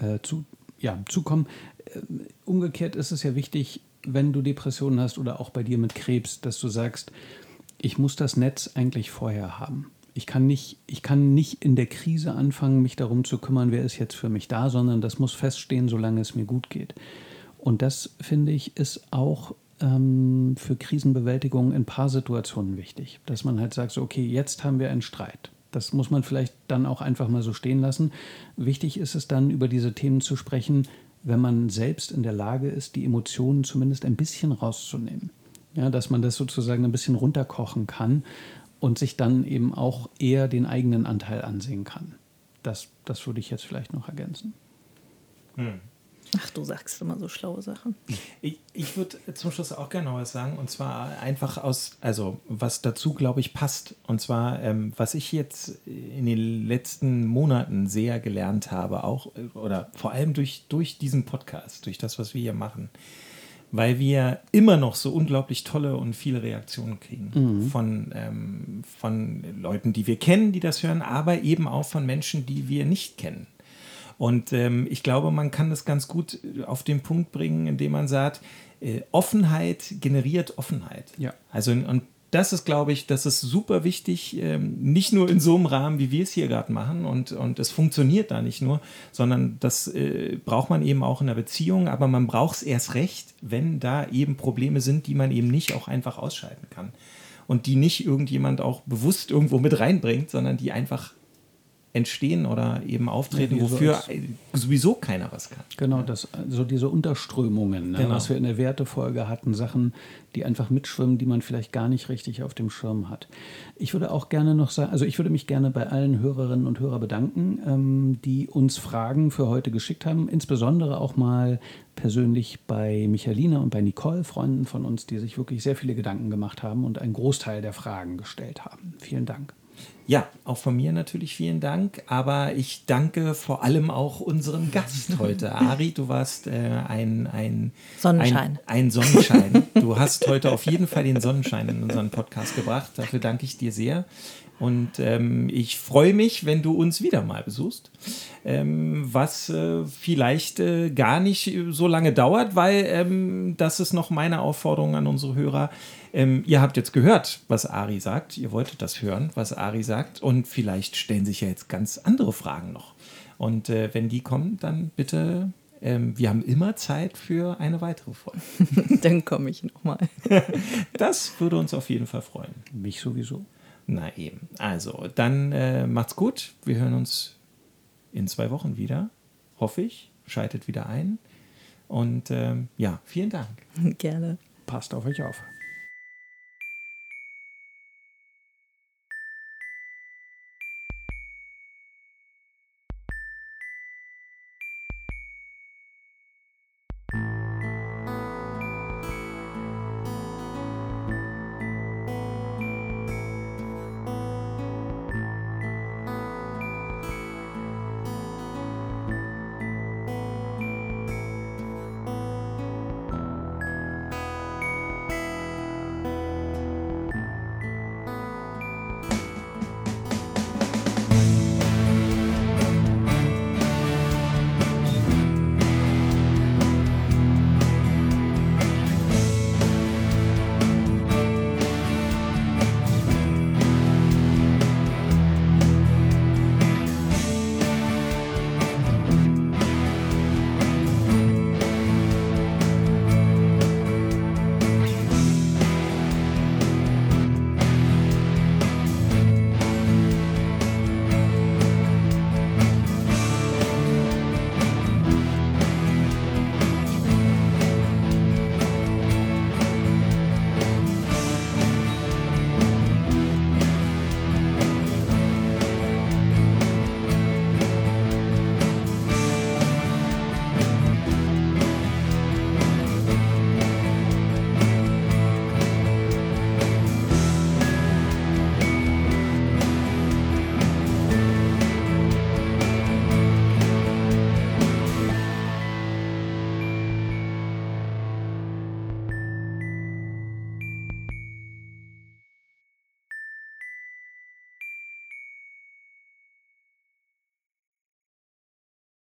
äh, zu, ja, zukommen. Äh, umgekehrt ist es ja wichtig, wenn du Depressionen hast oder auch bei dir mit Krebs, dass du sagst, ich muss das Netz eigentlich vorher haben. Ich kann nicht, ich kann nicht in der Krise anfangen, mich darum zu kümmern, wer ist jetzt für mich da, sondern das muss feststehen, solange es mir gut geht. Und das, finde ich, ist auch ähm, für Krisenbewältigung in Paarsituationen wichtig. Dass man halt sagt, so, okay, jetzt haben wir einen Streit. Das muss man vielleicht dann auch einfach mal so stehen lassen. Wichtig ist es dann, über diese Themen zu sprechen, wenn man selbst in der Lage ist, die Emotionen zumindest ein bisschen rauszunehmen. Ja, dass man das sozusagen ein bisschen runterkochen kann und sich dann eben auch eher den eigenen Anteil ansehen kann. Das, das würde ich jetzt vielleicht noch ergänzen. Hm. Ach, du sagst immer so schlaue Sachen. Ich, ich würde zum Schluss auch gerne noch was sagen. Und zwar einfach aus, also was dazu, glaube ich, passt. Und zwar, ähm, was ich jetzt in den letzten Monaten sehr gelernt habe, auch oder vor allem durch, durch diesen Podcast, durch das, was wir hier machen, weil wir immer noch so unglaublich tolle und viele Reaktionen kriegen mhm. von, ähm, von Leuten, die wir kennen, die das hören, aber eben auch von Menschen, die wir nicht kennen. Und ähm, ich glaube, man kann das ganz gut äh, auf den Punkt bringen, indem man sagt, äh, Offenheit generiert Offenheit. Ja. Also und das ist, glaube ich, das ist super wichtig, ähm, nicht nur in so einem Rahmen, wie wir es hier gerade machen und, und es funktioniert da nicht nur, sondern das äh, braucht man eben auch in der Beziehung, aber man braucht es erst recht, wenn da eben Probleme sind, die man eben nicht auch einfach ausschalten kann und die nicht irgendjemand auch bewusst irgendwo mit reinbringt, sondern die einfach entstehen oder eben auftreten, ja, wofür sowieso keiner was kann. Genau, das, so diese Unterströmungen, ne, genau. was wir in der Wertefolge hatten, Sachen, die einfach mitschwimmen, die man vielleicht gar nicht richtig auf dem Schirm hat. Ich würde auch gerne noch sagen, also ich würde mich gerne bei allen Hörerinnen und Hörern bedanken, ähm, die uns Fragen für heute geschickt haben, insbesondere auch mal persönlich bei Michalina und bei Nicole, Freunden von uns, die sich wirklich sehr viele Gedanken gemacht haben und einen Großteil der Fragen gestellt haben. Vielen Dank. Ja, auch von mir natürlich vielen Dank, aber ich danke vor allem auch unserem Gast heute. Ari, du warst äh, ein, ein Sonnenschein. Ein, ein Sonnenschein. Du hast heute auf jeden Fall den Sonnenschein in unseren Podcast gebracht. Dafür danke ich dir sehr. Und ähm, ich freue mich, wenn du uns wieder mal besuchst, ähm, was äh, vielleicht äh, gar nicht so lange dauert, weil ähm, das ist noch meine Aufforderung an unsere Hörer. Ähm, ihr habt jetzt gehört, was Ari sagt. Ihr wolltet das hören, was Ari sagt. Und vielleicht stellen sich ja jetzt ganz andere Fragen noch. Und äh, wenn die kommen, dann bitte ähm, wir haben immer Zeit für eine weitere Folge. Dann komme ich nochmal. das würde uns auf jeden Fall freuen. Mich sowieso. Na eben. Also, dann äh, macht's gut. Wir hören uns in zwei Wochen wieder. Hoffe ich. Schaltet wieder ein. Und ähm, ja, vielen Dank. Gerne. Passt auf euch auf.